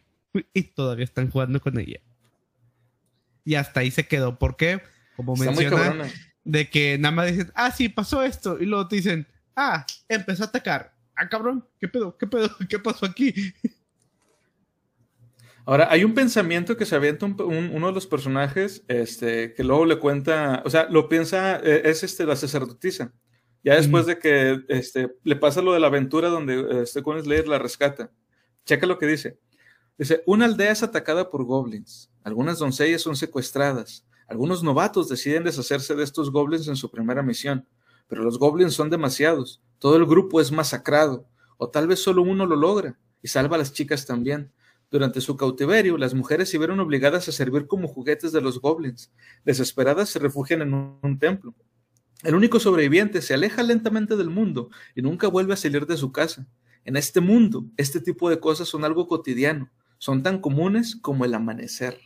Y todavía están jugando con ella. Y hasta ahí se quedó. ¿Por qué? Como menciona, de que nada más dicen, ah, sí, pasó esto. Y luego te dicen, ah, empezó a atacar. Ah, cabrón, ¿qué pedo? ¿Qué pedo? ¿Qué pasó aquí? Ahora, hay un pensamiento que se avienta uno de los personajes, este, que luego le cuenta, o sea, lo piensa, eh, es este, la sacerdotisa. Ya después de que este, le pasa lo de la aventura donde este, con Slayer la rescata. Checa lo que dice. Dice, una aldea es atacada por goblins. Algunas doncellas son secuestradas. Algunos novatos deciden deshacerse de estos goblins en su primera misión. Pero los goblins son demasiados. Todo el grupo es masacrado. O tal vez solo uno lo logra y salva a las chicas también. Durante su cautiverio, las mujeres se vieron obligadas a servir como juguetes de los goblins. Desesperadas se refugian en un, templo. El único sobreviviente se aleja lentamente del mundo y nunca vuelve a salir de su casa. En este mundo, este tipo de cosas son algo cotidiano. Son tan comunes como el amanecer.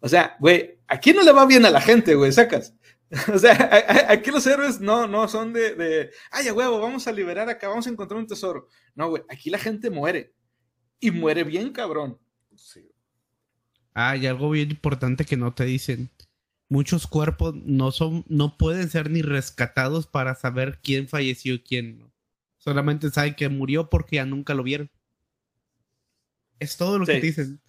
O sea, güey, aquí no le va bien a la gente, güey, sacas. O sea, aquí los héroes no, no son de, de, ay, a huevo, vamos a liberar acá, vamos a encontrar un tesoro. No, güey, aquí la gente muere y muere bien, cabrón. Sí. Ah, y algo bien importante que no te dicen. Muchos cuerpos no son, no pueden ser ni rescatados para saber quién falleció y quién no. Solamente saben que murió porque ya nunca lo vieron. Es todo lo que dicen.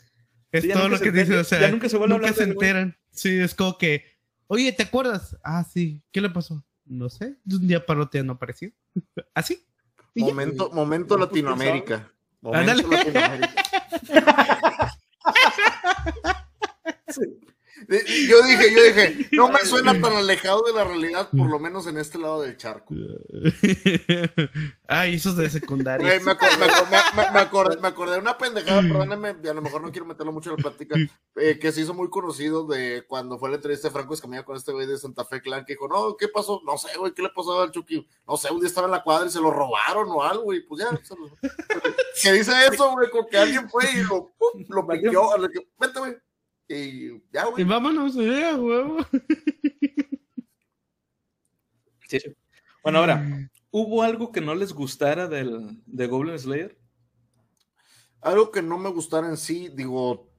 Es todo lo que dicen. O sea, ya nunca se, vuelve nunca se enteran. Sí, es como que, oye, ¿te acuerdas? Ah, sí. ¿Qué le pasó? No sé. Un día para otro no apareció. Así. Momento, momento Latinoamérica. Ándale. Yo dije, yo dije, no me suena tan alejado de la realidad, por lo menos en este lado del charco. Ay, esos de secundaria. me, acordé, de una pendejada, perdóname, a lo mejor no quiero meterlo mucho en la plática, eh, que se hizo muy conocido de cuando fue la entrevista de Franco Escamilla con este güey de Santa Fe Clan, que dijo, no, ¿qué pasó? No sé, güey, ¿qué le pasó al Chucky? No sé, un día estaba en la cuadra y se lo robaron o algo, y pues ya. ¿Qué dice eso, güey? Con que alguien fue y lo, pum, lo piqueó, vete, güey y ya, güey. Y vámonos, ya, huevo. Sí. Bueno, ahora, ¿hubo algo que no les gustara del, de Goblin Slayer? Algo que no me gustara en sí, digo,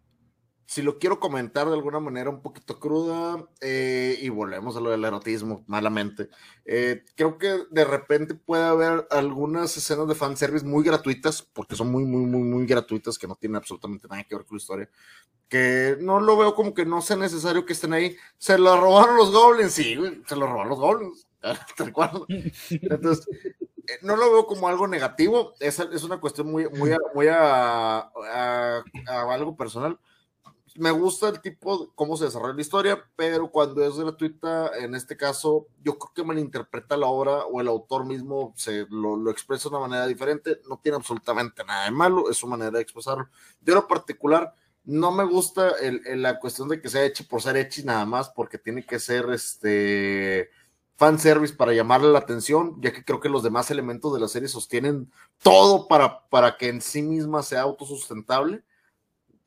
si lo quiero comentar de alguna manera un poquito cruda, eh, y volvemos a lo del erotismo, malamente, eh, creo que de repente puede haber algunas escenas de fanservice muy gratuitas, porque son muy, muy, muy, muy gratuitas, que no tienen absolutamente nada que ver con la historia, que no lo veo como que no sea necesario que estén ahí. Se lo robaron los goblins, sí, se lo robaron los goblins, te recuerdo. Entonces, eh, no lo veo como algo negativo, es, es una cuestión muy, muy, muy a algo personal me gusta el tipo, cómo se desarrolla la historia, pero cuando es gratuita, en este caso, yo creo que malinterpreta la obra o el autor mismo se lo, expresa de una manera diferente. No tiene absolutamente nada de malo, es su manera de expresarlo. De lo particular, no me gusta la cuestión de que sea hecho por ser hecho nada más, porque tiene que ser este fanservice para llamarle la atención, ya que creo que los demás elementos de la serie sostienen todo para, para que en sí misma sea autosustentable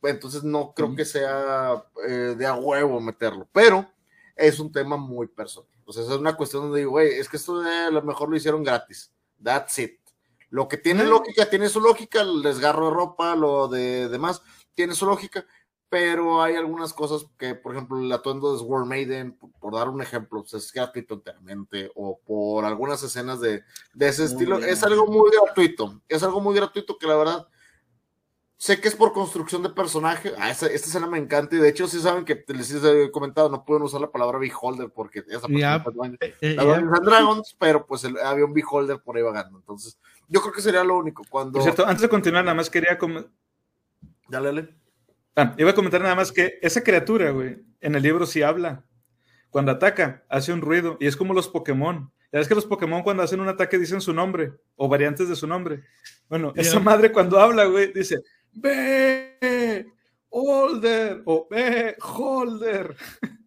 entonces no creo que sea eh, de a huevo meterlo, pero es un tema muy personal. O sea, es una cuestión donde digo, güey, es que esto a lo mejor lo hicieron gratis. That's it. Lo que tiene lógica, tiene su lógica, el desgarro de ropa, lo de demás, tiene su lógica, pero hay algunas cosas que, por ejemplo, el atuendo de Sword Maiden, por, dar un ejemplo, pues, es gratuito enteramente, o por algunas escenas de, de ese estilo, es algo muy gratuito, es algo muy gratuito que la verdad Sé que es por construcción de personaje. Ah, esta, escena me encanta. Y de hecho, si saben que les he comentado, no pueden usar la palabra beholder porque esa yeah. Eh, eh, Dragons, pero pues había un beholder por ahí vagando. Entonces, yo creo que sería lo único. Cuando... Por cierto, antes de continuar, nada más quería. Dale, dale. Ah, iba a comentar nada más que esa criatura, güey, en el libro sí habla. Cuando ataca, hace un ruido y es como los Pokémon. Ya ves que los Pokémon cuando hacen un ataque dicen su nombre o variantes de su nombre. Bueno, esa madre cuando habla, güey, dice ve, holder, o ve, holder.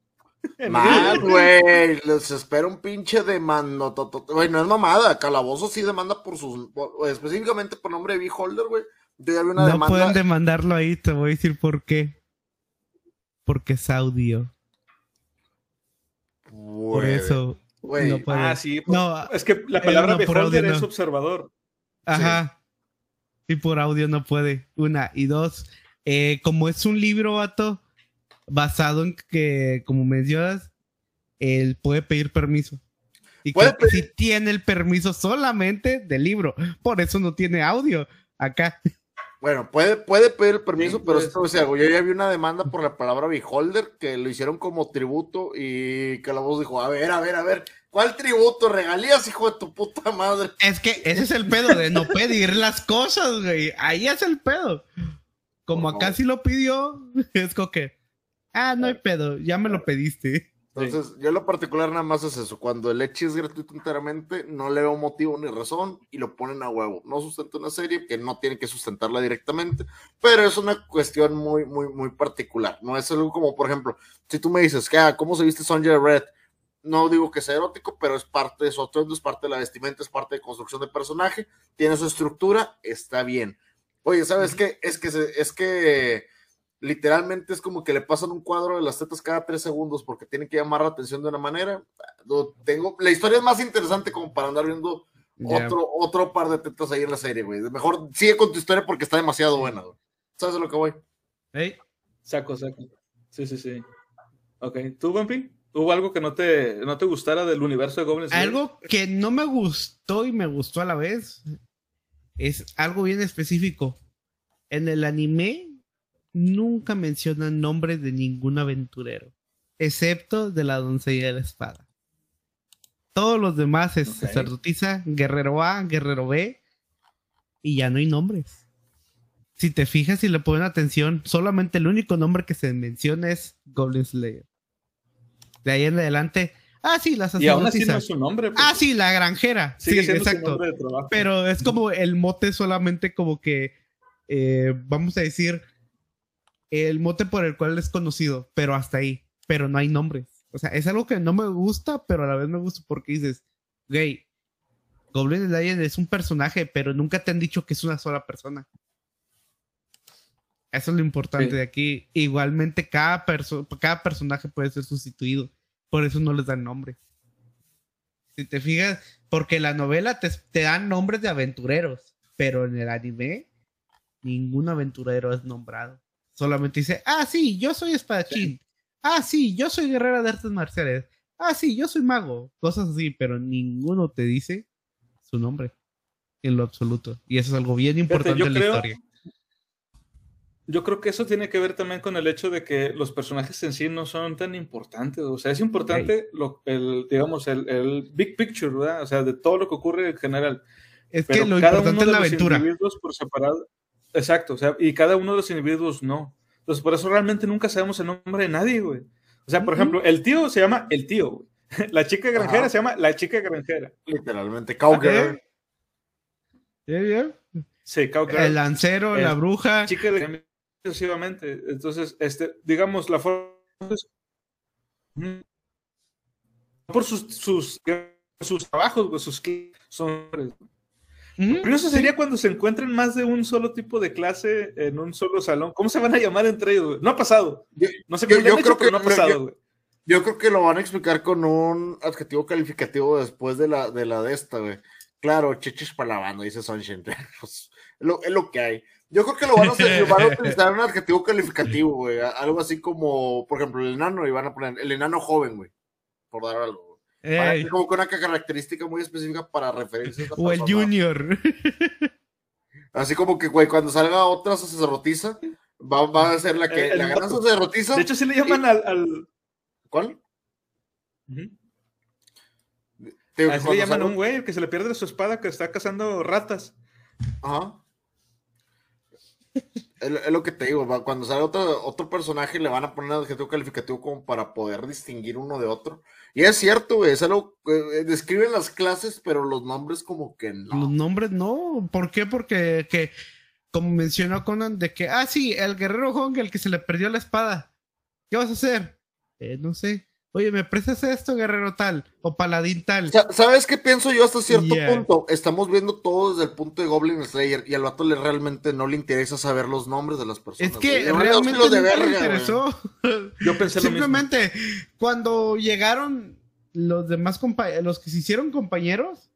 Mal, güey, les espera un pinche demanda. Güey, no es mamada, Calabozo sí demanda por sus, específicamente por nombre de Holder, güey. no pueden demandarlo ahí, te voy a decir por qué. Porque es audio. Por eso. No puede. Ah, sí. no, es que la palabra eh, beholder es observador. Ajá. Y por audio no puede. Una. Y dos, eh, como es un libro, vato, basado en que, como mencionas, él puede pedir permiso. Y que si tiene el permiso solamente del libro. Por eso no tiene audio acá. Bueno, puede, puede pedir el permiso, Sí, pero esto es algo. Yo ya vi una demanda por la palabra beholder que lo hicieron como tributo y que la voz dijo, a ver, a ver, a ver, ¿cuál tributo? ¿Regalías, hijo de tu puta madre? Es que ese es el pedo de no pedir las cosas, güey. Ahí es el pedo. Como acá sí lo pidió, es como que, ah, no hay pedo, ya me lo pediste. Entonces, yo en lo particular nada más es eso. Cuando el Echi es gratuito enteramente, no le veo motivo ni razón y lo ponen a huevo. No sustenta una serie que no tiene que sustentarla directamente, pero es una cuestión muy, muy, muy particular. No es algo como, por ejemplo, si tú me dices, que, ah, ¿cómo se viste Sonja Red? No digo que sea erótico, pero es parte de su atuendo, es parte de la vestimenta, es parte de construcción de personaje, tiene su estructura, está bien. Oye, ¿sabes qué? Es que, se- es que literalmente es como que le pasan un cuadro de las tetas cada tres segundos porque tienen que llamar la atención de una manera. Lo tengo, la historia es más interesante como para andar viendo otro, otro par de tetas ahí en la serie, güey. Mejor sigue con tu historia porque está demasiado buena, güey. ¿Sabes a lo que voy? Ey, Saco, saco. Sí, sí, sí. Ok. ¿Tú, Bumpy? ¿Hubo algo que no te, no te gustara del universo de Goblin Slayer? Algo que no me gustó y me gustó a la vez es algo bien específico. En el anime nunca mencionan nombres de ningún aventurero, excepto de la doncella de la espada. Todos los demás es Ok. sacerdotisa, guerrero A, guerrero B, y ya no hay nombres. Si te fijas y le ponen atención, solamente el único nombre que se menciona es Goblin Slayer. De ahí en adelante, ah, sí, la Y aún así no es su nombre. pues. Ah, sí, la granjera. Sigue sí, exacto. nombre de. Pero es como el mote solamente como que, eh, vamos a decir, el mote por el cual es conocido, pero hasta ahí. Pero no hay nombres. O sea, es algo que no me gusta, pero a la vez me gusta porque dices, gay, Goblin Slayer es un personaje, pero nunca te han dicho que es una sola persona. Eso es lo importante Sí. de aquí. Igualmente, cada, perso cada personaje puede ser sustituido. Por eso no les dan nombre. Si te fijas, porque la novela te, te dan nombres de aventureros, pero en el anime, ningún aventurero es nombrado. Solamente dice, ah, sí, yo soy espadachín. Ah, sí, yo soy guerrera de artes marciales. Ah, sí, yo soy mago. Cosas así, pero ninguno te dice su nombre. En lo absoluto. Y eso es algo bien importante en la creo- historia. Yo creo que eso tiene que ver también con el hecho de que los personajes en sí no son tan importantes. O sea, es importante lo, el, digamos, el, el big picture, ¿verdad? O sea, de todo lo que ocurre en general. Es Pero que lo cada importante uno es de la los aventura. individuos por separado. Exacto, o sea, y cada uno de los individuos no. Entonces, por eso realmente nunca sabemos el nombre de nadie, güey. O sea, por Ujú. ejemplo, el tío se llama el tío, güey. La chica granjera Ajá. se llama la chica granjera. Literalmente, Cowgirl. Ya, ya. Sí, cowgirl. El lancero, El la bruja. chica de sucesivamente. Entonces, este, digamos, la forma es- Mm. por sus, sus, sus trabajos, güey, sus son Ujú, curioso sería cuando se encuentren más de un solo tipo de clase en un solo salón. ¿Cómo se van a llamar entre ellos? güey? No ha pasado. Yo- No sé yo- hecho, creo que- no ha pasado, yo- güey. Yo creo que lo van a explicar con un adjetivo calificativo después de la de, la de esta, güey. Claro, chichis para la banda, dice Sunshine. Pues, es, lo, es lo que hay. Yo creo que lo van a, hacer, van a utilizar un adjetivo calificativo, güey. Algo así como, por ejemplo, el enano, y van a poner el enano joven, güey. Por dar algo. güey. Van a Ey, hacer como que una característica muy específica para referirse a esa o el. Junior. Así como que, güey, cuando salga otra sacerdotisa, va, va a ser la que. El- el la gran vato. sacerdotisa. De hecho, sí le llaman al. al... ¿Cuál? Digo que Así le llaman a un güey que se le pierde su espada que está cazando ratas. Ajá. Es, lo- que te digo, cuando sale otro, otro personaje le van a poner adjetivo calificativo como para poder distinguir uno de otro. Y es cierto, es algo, eh, describen las clases, pero los nombres como que Los no. nombres no. ¿Por qué? Porque, que, como mencionó Conan, de que, ah, sí, el guerrero Hong, el que se le perdió la espada. ¿Qué vas a hacer? Eh, no sé. Oye, ¿me prestas esto, guerrero tal? O paladín tal. Sa- ¿Sabes qué pienso yo hasta cierto Yeah. punto? Estamos viendo todo desde el punto de Goblin Slayer y al vato le realmente no le interesa saber los nombres de las personas. es que güey. Le realmente le verga, güey. interesó. Yo pensé lo mismo. Simplemente, cuando llegaron los demás compa- los que se hicieron compañeros,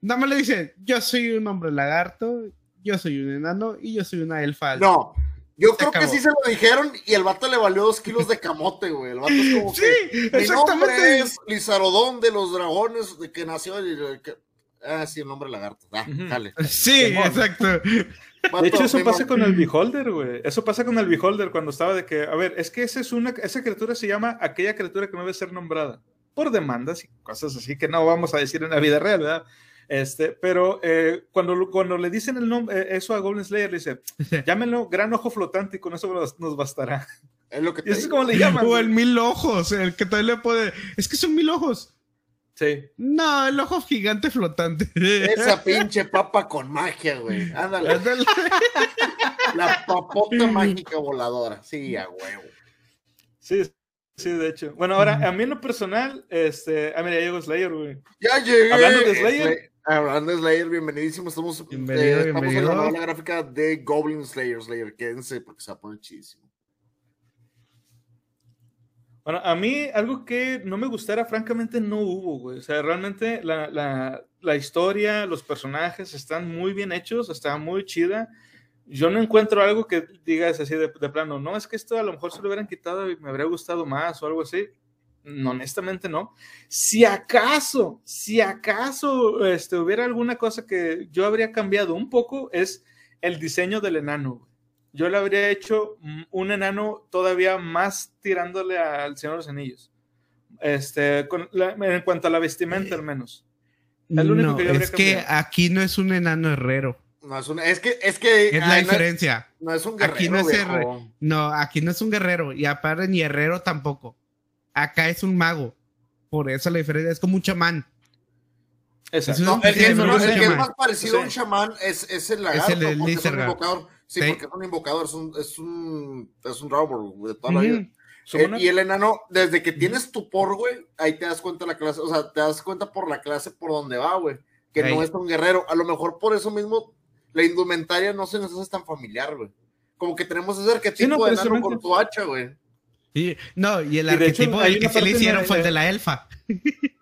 nada más le dicen, yo soy un hombre lagarto, yo soy un enano y yo soy una elfa. alta". No, yo Se creo que sí se lo dijeron y el vato le valió dos kilos de camote, güey. El vato es como Sí, que. Mi nombre exactamente. es Lizarodón de los dragones de que nació. el- el que- Ah, sí, el nombre lagarto. Ah, dale. Sí, exacto. De hecho, eso pasa con el Beholder, güey. Eso pasa con el Beholder cuando estaba de que, a ver, es que esa, es una, esa criatura se llama aquella criatura que no debe ser nombrada por demandas y cosas así que no vamos a decir en la vida real, ¿verdad? Este, pero eh, cuando, cuando le dicen el nombre, eh, eso a Golden Slayer, le dice, llámenlo gran ojo flotante y con eso nos bastará. Es lo que y eso es como le llaman. O el mil ojos, el que todavía le puede. Es que son mil ojos. Sí. No, el ojo gigante flotante. Esa pinche papa con magia, güey. Ándale. La papota mágica voladora. Sí, a huevo. Sí, sí, de hecho. Bueno, ahora, a mí en lo personal, este. Ah, mira, ya llegó Slayer, güey. Ya llegué. Hablando de Slayer. Hablando de Slayer, bienvenidísimo. Estamos, bienvenido, eh, estamos bienvenido. en la novela gráfica de Goblin Slayer. Slayer, quédense porque se va a poner chidísimo. Bueno, a mí algo que no me gustara, francamente, no hubo, güey. O sea, realmente la, la, la, historia, los personajes están muy bien hechos, está muy chida. Yo no encuentro algo que digas así de, de, plano, no, es que esto a lo mejor se lo hubieran quitado y me habría gustado más o algo así. No, honestamente no. Si acaso, si acaso este, hubiera alguna cosa que yo habría cambiado un poco, es el diseño del enano yo le habría hecho un enano todavía más tirándole al Señor de los Anillos. Este, la, en cuanto a la vestimenta, al menos. El único no, que yo es que cambiado. aquí no es un enano herrero. No, es, es que es que es la ay, diferencia. No, no, es un guerrero. Aquí no es herre, no, aquí no es un guerrero y aparte ni herrero tampoco. Acá es un mago. Por eso la diferencia es como un chamán. Exacto. No, el, que, es, el que es más parecido sí. a un chamán es, es el lagarto, es el, porque es un invocador. Sí, sí, porque es un invocador, es un, es un, es un robber de toda la vida. Eh, y el enano, desde que tienes tu por, güey, ahí te das cuenta la clase, o sea, te das cuenta por la clase por donde va, güey, que ahí. no es un guerrero. A lo mejor por eso mismo la indumentaria no se nos hace tan familiar, güey. Como que tenemos ese arquetipo sí, no, de enano con tu hacha, güey. Sí, no, y el y arquetipo hecho, el que sí le hicieron fue el de la elfa.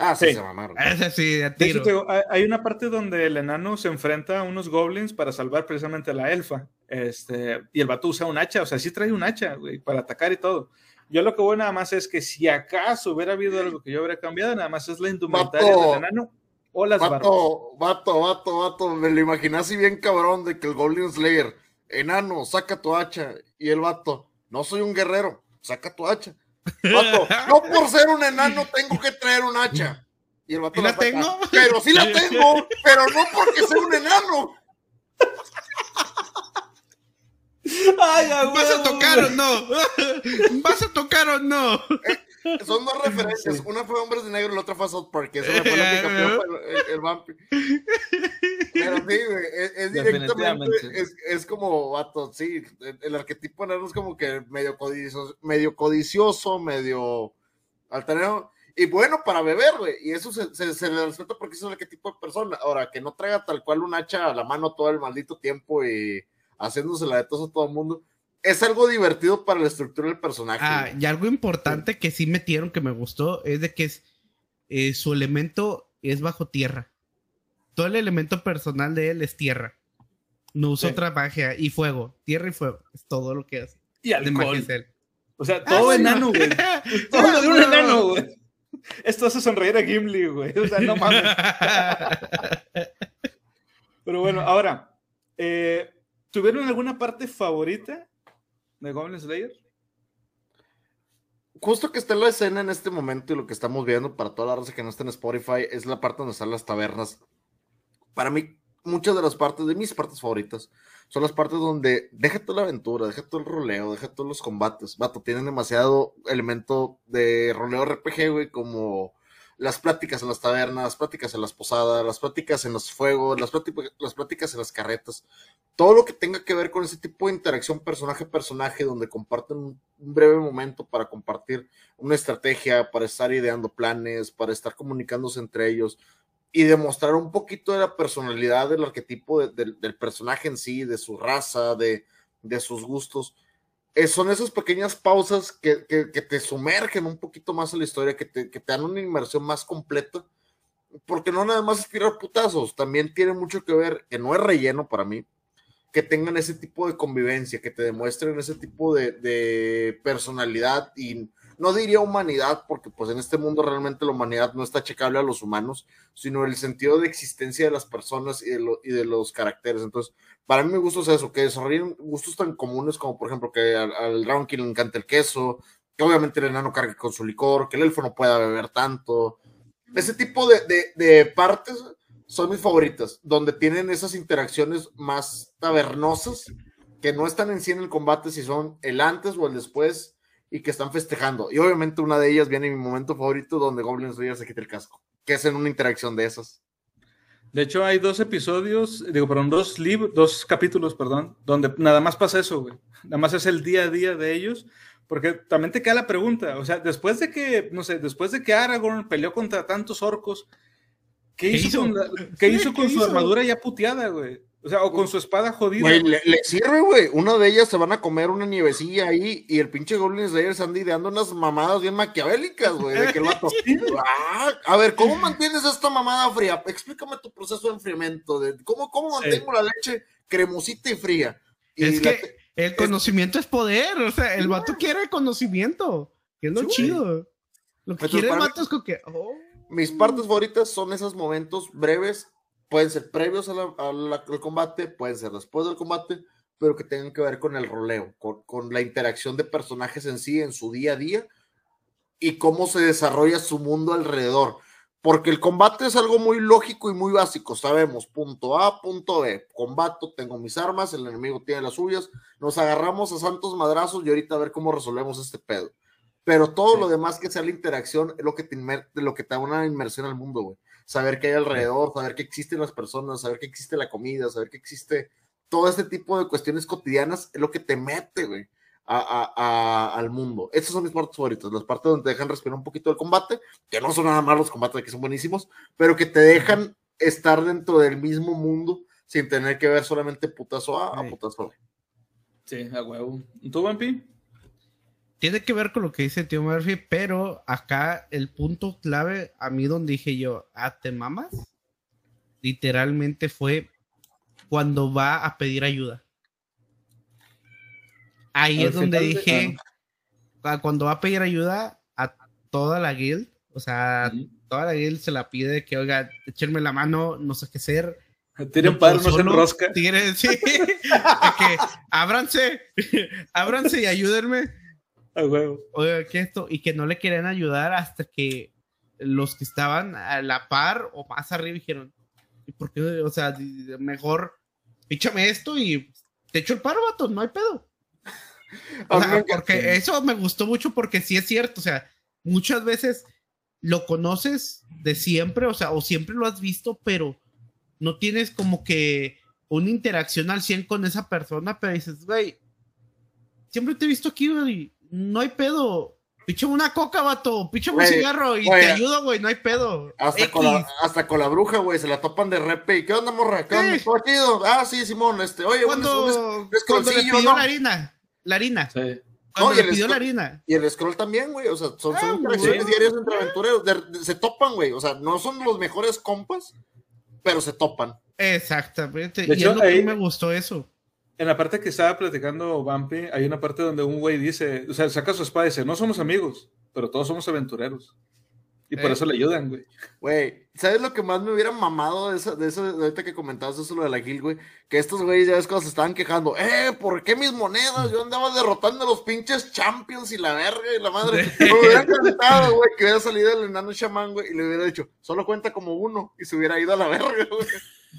Ah, sí, sí, se mamaron. Ese sí, de tiro. De hecho, hay una parte donde el enano se enfrenta a unos goblins para salvar precisamente a la elfa. Este, y el vato usa un hacha, o sea, sí trae un hacha, güey, para atacar y todo. Yo lo que voy nada más es que si acaso hubiera habido algo que yo hubiera cambiado, nada más es la indumentaria vato, del enano o las vato, barbas. Vato, vato, vato, me lo imaginé así bien cabrón de que el Goblin Slayer, enano, saca tu hacha. Y el vato, no soy un guerrero, saca tu hacha. Vato, no por ser un enano tengo que traer un hacha. Y el vato ¿Y la, la tengo? Pero sí la tengo, pero no porque sea un enano. Ay, ¿Vas a tocar o no? ¿Vas a tocar o no? Son dos referencias. Sí. Una fue Hombres de Negro y la otra fue South Park. Eso fue lo que cambió el, el, el Vampi. Pero sí, güey, es, es directamente, es, es, como, vato, sí, el, el arquetipo enano es como que medio codicioso, medio, codicioso, medio altanero. Y bueno, para beber, güey. Y eso se, se, se, le respeta porque es el arquetipo de persona. Ahora, que no traiga tal cual un hacha a la mano todo el maldito tiempo y haciéndose la de tos a todo el mundo. Es algo divertido para la estructura del personaje. Ah, y algo importante sí. que sí metieron que me gustó es de que es, eh, su elemento es bajo tierra. Todo el elemento personal de él es tierra. No usa sí. otra magia y fuego. Tierra y fuego. Es todo lo que hace. Y alcohol. O sea, todo ah, enano, güey. todo de un enano, güey. Esto hace sonreír a Gimli, güey. O sea, no mames. Pero bueno, ahora, eh, ¿tuvieron alguna parte favorita de Goblin Slayer? Justo que está la escena en este momento y lo que estamos viendo para toda la raza que no está en Spotify es la parte donde están las tabernas. Para mí, muchas de las partes, de mis partes favoritas, son las partes donde deja toda la aventura, deja todo el roleo, deja todos los combates. Vato, tienen demasiado elemento de roleo RPG, güey, como las pláticas en las tabernas, las pláticas en las posadas, las pláticas en los fuegos, las, pláticas, las pláticas en las carretas. Todo lo que tenga que ver con ese tipo de interacción personaje-personaje, donde comparten un, breve momento para compartir una estrategia, para estar ideando planes, para estar comunicándose entre ellos y demostrar un poquito de la personalidad del arquetipo de, de, del personaje en sí, de su raza, de sus gustos. Eh, son esas pequeñas pausas que, que, te sumergen un poquito más en la historia, que te, que te dan una inmersión más completa, porque no nada más es tirar putazos, también tiene mucho que ver, que no es relleno para mí, que tengan ese tipo de convivencia, que te demuestren ese tipo de, de personalidad y no diría humanidad, porque pues en este mundo realmente la humanidad no está checable a los humanos, sino el sentido de existencia de las personas y de, y de los caracteres. Entonces, para mí me gusta eso, que desarrollen gustos tan comunes como por ejemplo que al, al le encanta el queso, que obviamente el enano cargue con su licor, que el elfo no pueda beber tanto. Ese tipo de, de, partes son mis favoritas, donde tienen esas interacciones más tabernosas, que no están en sí en el combate, si son el antes o el después, y que están festejando. Y obviamente una de ellas viene en mi momento favorito, donde Goblin Slayer se quita el casco, que es en una interacción de esas. De hecho, hay dos episodios, digo, perdón, dos libros, dos capítulos, perdón, donde nada más pasa eso, güey. Nada más es el día a día de ellos porque también te queda la pregunta, o sea, después de que, no sé, después de que Aragorn peleó contra tantos orcos, ¿qué, hizo, con, ¿qué hizo con su armadura ya puteada, güey? O sea, o con su espada jodida. le, sirve, güey. Una de ellas se van a comer una nievecilla ahí y el pinche Goblin Slayer se anda ideando unas mamadas bien maquiavélicas, güey. De que el vato. Ah, a ver, ¿cómo mantienes esta mamada fría? Explícame tu proceso de enfriamiento. De cómo, cómo mantengo la leche cremosita y fría. Y es que el conocimiento es poder, o sea, el vato quiere el conocimiento, que es lo chido. Lo que quiere el vato es que... Oh. Mis partes favoritas son esos momentos breves, pueden ser previos al combate, pueden ser después del combate, pero que tengan que ver con el roleo, con, con la interacción de personajes en sí, en su día a día, y cómo se desarrolla su mundo alrededor porque el combate es algo muy lógico y muy básico. Sabemos, punto A, punto B. Combato, tengo mis armas, el enemigo tiene las suyas, nos agarramos a santos madrazos y ahorita a ver cómo resolvemos este pedo. Pero todo lo demás que sea la interacción es lo que te, lo que te da una inmersión al mundo, güey. Saber qué hay alrededor, saber que existen las personas, saber que existe la comida, saber que existe todo este tipo de cuestiones cotidianas es lo que te mete, güey al mundo. Estas son mis partes favoritas, las partes donde te dejan respirar un poquito del combate, que no son nada más los combates que son buenísimos, pero que te dejan estar dentro del mismo mundo sin tener que ver solamente putazo A a putazo B. Sí, a huevo. ¿Tú, Vampi? Tiene que ver con lo que dice tío Murphy, pero acá el punto clave a mí donde dije yo, ¿a te mamas? Literalmente fue cuando va a pedir ayuda ahí es donde dije, cuando va a pedir ayuda a toda la guild, o sea, toda la guild se la pide que, oiga, échenme la mano, no sé qué hacer. Tienen padre, no se enrosca. Tienen, sí, que ábranse, ábranse y ayúdenme. Oiga, ¿qué esto? Y que no le querían ayudar hasta que los que estaban a la par o más arriba dijeron, ¿y por qué? O sea, mejor échame esto y te echo el paro, vato, no hay pedo porque eso me gustó mucho porque sí es cierto, o sea, muchas veces lo conoces de siempre, o sea, o siempre lo has visto, pero no tienes como que una interacción al 100 con esa persona, pero dices, güey, siempre te he visto aquí, güey, no hay pedo. Picha una coca, vato, picha un cigarro y te ayudo, güey, no hay pedo. Hasta con, la, hasta con la bruja, güey, se la topan de repe. ¿Qué onda, morra? ¿Qué onda? ¿Todo chido? Ah, sí, Simón, este, oye, cuando, cuando le pidió la harina la harina. Sí. no, y pidió la harina. Y el scroll también, güey. O sea, son, ah, interacciones diarias entre aventureros. se topan, güey. O sea, no son los mejores compas, pero se topan. Exactamente. De y hecho, ahí, me gustó eso. En la parte que estaba platicando Bumpy, hay una parte donde un güey dice, o sea, saca su espada y dice, no somos amigos, pero todos somos aventureros. Y por eh. eso le ayudan, güey. Güey, ¿sabes lo que más me hubiera mamado de eso, de eso, de ahorita que comentabas eso lo de la Guild, güey? Que estos güeyes ya ves cuando se estaban quejando, eh, ¿por qué mis monedas? Yo andaba derrotando a los pinches champions y la verga y la madre. me hubiera encantado, güey, que hubiera salido el enano chamán, güey, y le hubiera dicho, solo cuenta como uno, y se hubiera ido a la verga, güey.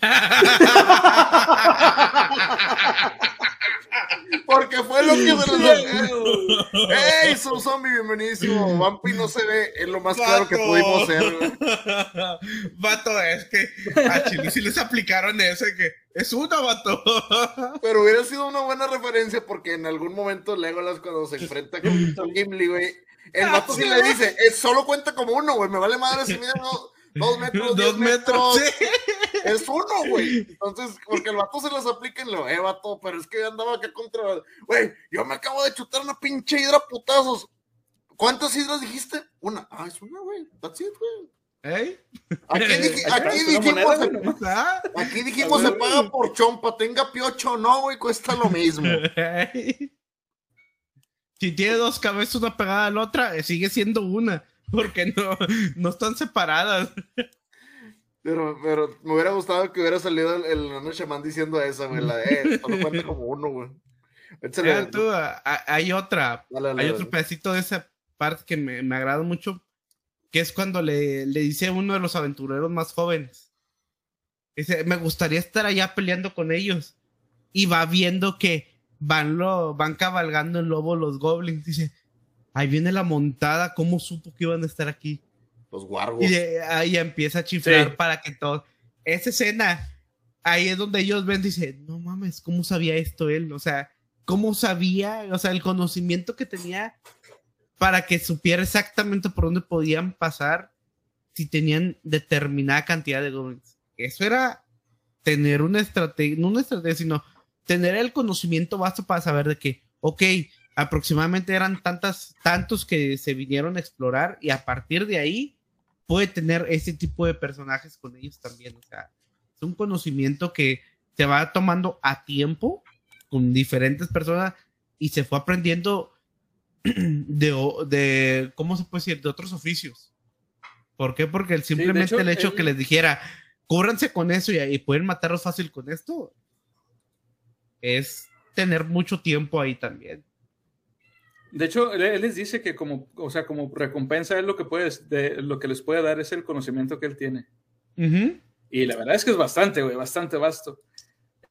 Porque fue lo que se les ¡Ey, son zombie! Bienvenidísimo. Vampi no se ve, es lo más claro que pudimos ser. Vato, es que a Chile sí les aplicaron ese que es una, vato. Pero hubiera sido una buena referencia porque en algún momento Legolas cuando se enfrenta con Gimli, güey, el vato sí le dice, es, solo cuenta como uno, güey, me vale madre si mira no dos metros, dos metros. Es uno, güey. Entonces, porque el vato se las aplica en lo, eh, vato, pero es que andaba acá contra. Güey, yo me acabo de chutar una pinche hidra putazos. ¿Cuántas hidras dijiste? Una. Ah, es una, güey. That's it, güey. ¿Eh? Aquí, aquí dijimos, aquí dijimos se paga por chompa, tenga piocho o no, güey, cuesta lo mismo. si tiene dos cabezas una pegada a la otra, eh, sigue siendo una, porque no, no están separadas. Pero, pero me hubiera gustado que hubiera salido el, el Nano Shaman diciendo esa, güey, la de, eh, cuenta como uno, güey. Échale. Mira tú, a- a- hay otra, Dale, dale, hay dale. otro pedacito de esa parte que me, me agrada mucho, que es cuando le, le dice a uno de los aventureros más jóvenes. Dice, me gustaría estar allá peleando con ellos. Y va viendo que van, lo, van cabalgando en lobo los goblins. Dice, ahí viene la montada, ¿cómo supo que iban a estar aquí? Los guargos. Y ahí empieza a chiflar Sí. para que todo. Esa escena, ahí es donde ellos ven, dice, no mames, ¿cómo sabía esto él? O sea, ¿cómo sabía? O sea, el conocimiento que tenía para que supiera exactamente por dónde podían pasar si tenían determinada cantidad de goblins. Eso era tener una estrategia, no una estrategia, sino tener el conocimiento basta para saber de que, ok, aproximadamente eran tantas, tantos que se vinieron a explorar y a partir de ahí puede tener ese tipo de personajes con ellos también. O sea, es un conocimiento que se va tomando a tiempo con diferentes personas y se fue aprendiendo de, de ¿cómo se puede decir? De otros oficios. ¿Por qué? Porque el- simplemente hecho, el hecho que les dijera, cúbranse con eso y, y pueden matarlos fácil con esto, es tener mucho tiempo ahí también. De hecho, él, les dice que como, o sea, como recompensa él lo que puedes, de, lo que les puede dar es el conocimiento que él tiene. Y la verdad es que es bastante, güey, bastante vasto.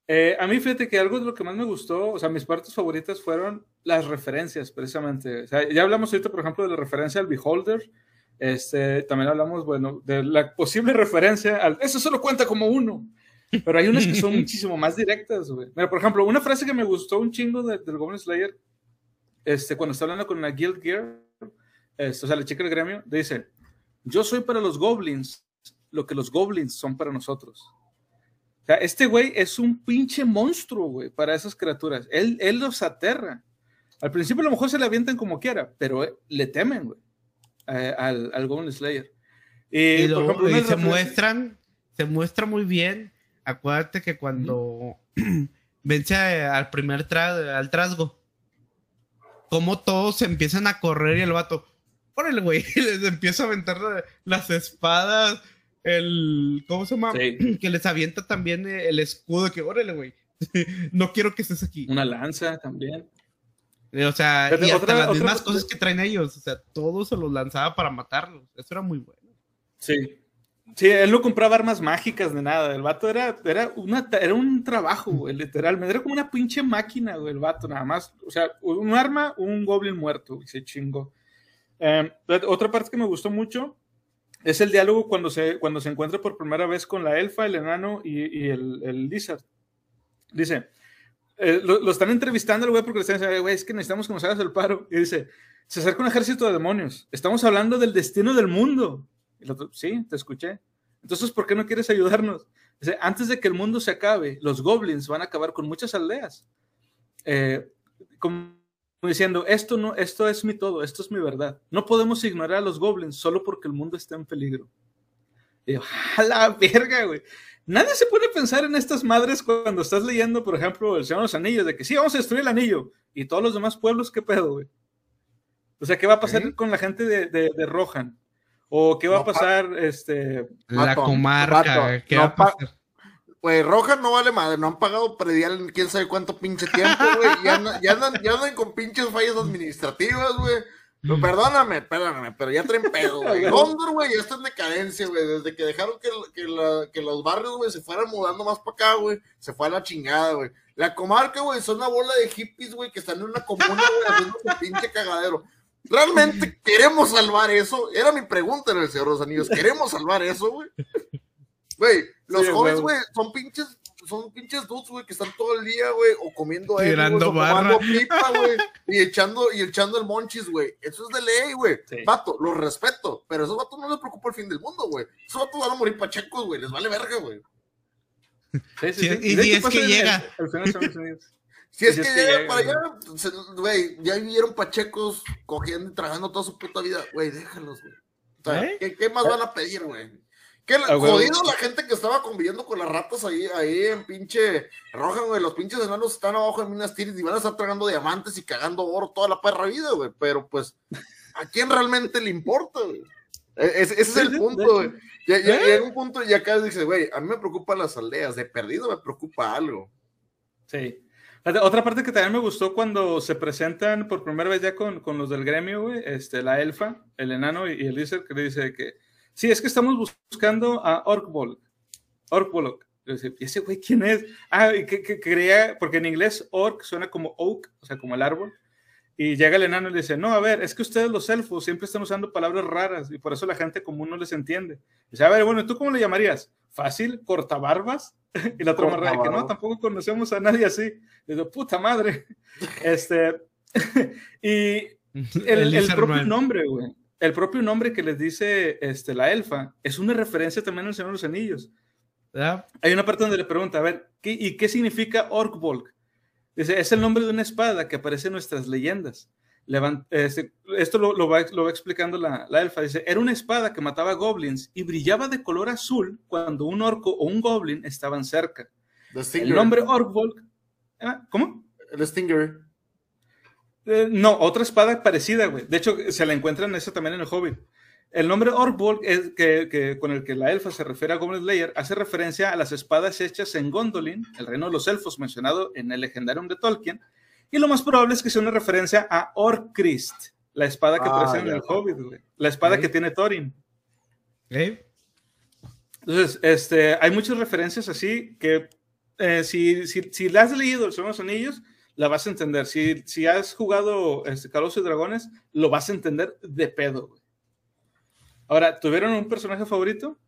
Eh, a mí, fíjate que algo de lo que más me gustó, o sea, mis partes favoritas fueron las referencias, precisamente. O sea, ya hablamos ahorita, por ejemplo, de la referencia al Beholder. Este, también hablamos, bueno, de la posible referencia al. Eso solo cuenta como uno. Pero hay unas que son muchísimo más directas, güey. Mira, por ejemplo, una frase que me gustó un chingo de- del Goblin Slayer, este, cuando está hablando con la Guild Gear, este, o sea, la chica del gremio, dice: Yo soy para los goblins lo que los goblins son para nosotros. O sea, este güey es un pinche monstruo, güey, para esas criaturas. Él, él los aterra. Al principio a lo mejor se le avientan como quiera, pero eh, le temen, güey, al, al Goblin Slayer. Y, Y, por luego- ejemplo, y se muestran, se muestra muy bien. Acuérdate que cuando vence a- al primer tra- al trasgo, como todos se empiezan a correr y el vato, órale, güey, les empieza a aventar la- las espadas, el, ¿cómo se llama? Sí. Que les avienta también el escudo que, órale, güey, no quiero que estés aquí. Una lanza también. O sea, y hasta otra- las otra- mismas cosas que traen ellos, o sea, todo se los lanzaba para matarlos. Eso era muy bueno. Sí. Sí, él no compraba armas mágicas ni nada. El vato era, era, una, era un trabajo, güey, literalmente. Era como una pinche máquina, güey, el vato, nada más. O sea, un arma, un goblin muerto, güey, se chingó. Eh, otra parte que me gustó mucho es el diálogo cuando se, cuando se encuentra por primera vez con la elfa, el enano y, y el, el lizard. Dice, eh, lo, lo están entrevistando el güey porque le están diciendo, güey, es que necesitamos que nos hagas el paro. Y dice, se acerca un ejército de demonios. Estamos hablando del destino del mundo. Y el otro, sí, te escuché. Entonces, ¿por qué no quieres ayudarnos? Dice, antes de que el mundo se acabe, los goblins van a acabar con muchas aldeas. Eh, como diciendo, esto, no, esto es mi todo, esto es mi verdad. No podemos ignorar a los goblins solo porque el mundo está en peligro. Y yo, a la verga, güey. Nadie se puede pensar en estas madres cuando estás leyendo, por ejemplo, El Señor de los Anillos, de que sí, vamos a destruir el anillo. Y todos los demás pueblos, ¿qué pedo, güey? O sea, ¿qué va a pasar con la gente de, de, de Rohan? ¿O qué va No, a pasar, este... La comarca, ¿qué no va a pa- pasar? Güey, Roja no vale madre, no han pagado predial en quién sabe cuánto pinche tiempo, güey. Ya, andan- ya, andan, ya andan con pinches fallas administrativas, güey. Pero perdóname, perdóname, pero ya traen pedo, güey. Gondor, güey, ya está en decadencia, güey. Desde que dejaron que, que, la- que los barrios, güey, se fueran mudando más para acá, güey, se fue a la chingada, güey. La comarca, güey, son una bola de hippies, güey, que están en una comuna, güey, haciendo su pinche cagadero. ¿Realmente queremos salvar eso? Era mi pregunta en el Señor de los Anillos. ¿Queremos salvar eso, güey? Güey, los Sí, jóvenes, güey. son pinches, son pinches dudes, güey, que están todo el día, güey, o comiendo güey, o tomando pipa, güey, y echando, y echando el monchis, güey. Eso es de ley, güey. Sí. Vato, los respeto, pero a esos vatos no les preocupa el fin del mundo, güey. Esos vatos van a morir pachecos, güey, les vale verga, güey. Sí, Sí, y De si hecho, es que en el- llega. el Si es Sí, que es que llegan llega, para allá, se- güey, ya vivieron pachecos cogiendo y tragando toda su puta vida, güey, déjalos, güey. O sea, ¿Eh? ¿qué, qué más van a pedir, güey? Qué jodido la gente que estaba conviviendo con las ratas ahí, ahí en pinche roja, güey. Los pinches enanos están abajo en Minas Tirith y van a estar tragando diamantes y cagando oro toda la perra vida, güey. Pero pues, ¿a quién realmente le importa, güey? E, ese, es el punto, güey. Ya, ya, llega un punto y acá dice, güey, a mí me preocupan las aldeas, de perdido me preocupa algo. Sí. Otra parte que también me gustó cuando se presentan por primera vez ya con, con los del gremio, güey, este, la elfa, el enano y, el líder que le dice que Sí, es que estamos buscando a Orkbolg. Orkbolg. ¿Y ese güey quién es? Ah, que, que, creía, porque en inglés Ork suena como oak, o sea, como el árbol. Y llega el enano y le dice, no, a ver, es que ustedes los elfos siempre están usando palabras raras y por eso la gente común no les entiende. Dice, a ver, bueno, ¿tú cómo le llamarías? ¿Fácil? ¿Cortabarbas? y la otra que no, tampoco conocemos a nadie así. Dice, puta madre. este, y el, el propio nombre, güey el propio nombre que les dice este, la elfa es una referencia también al Señor de los Anillos. Hay una parte donde le pregunta, a ver, ¿qué, ¿y qué significa Orkvolk? Dice, es el nombre de una espada que aparece en nuestras leyendas. Este, esto lo, va, explicando la, elfa. Dice, era una espada que mataba goblins y brillaba de color azul cuando un orco o un goblin estaban cerca. El nombre Orkvolk... ¿Cómo? El Stinger. Eh, no, otra espada parecida, güey. De hecho, se la encuentran esa también en el Hobbit. El nombre Orkbolg, es que, con el que la elfa se refiere a Goblin Slayer, hace referencia a las espadas hechas en Gondolin, el reino de los elfos mencionado en el Legendarium de Tolkien, y lo más probable es que sea una referencia a Orcrist, la espada que ah, aparece en el Hobbit, güey. La espada que tiene Thorin. Entonces, este, hay muchas referencias así que eh, si, si, si la has leído el Señor de los Anillos, la vas a entender. Si, si has jugado este, y Dragones, lo vas a entender de pedo. Ahora, ¿tuvieron un personaje favorito?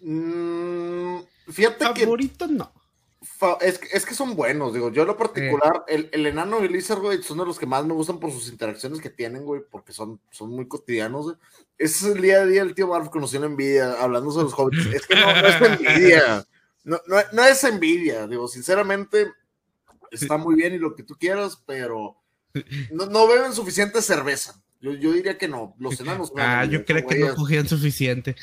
Mm, fíjate que. Favorito no. Es, es, que son buenos, digo. Yo, en lo particular, el, el, enano y Lizard, güey, son de los que más me gustan por sus interacciones que tienen, güey, porque son, son muy cotidianos, Ese es el día a día del tío Marv conoció la envidia, hablando de los hobbits. Es que no, no es envidia. No, no, es envidia, digo, sinceramente está muy bien y lo que tú quieras, pero no, beben suficiente cerveza. Yo, diría que no, los enanos. Ah, yo creo que no cogían suficiente.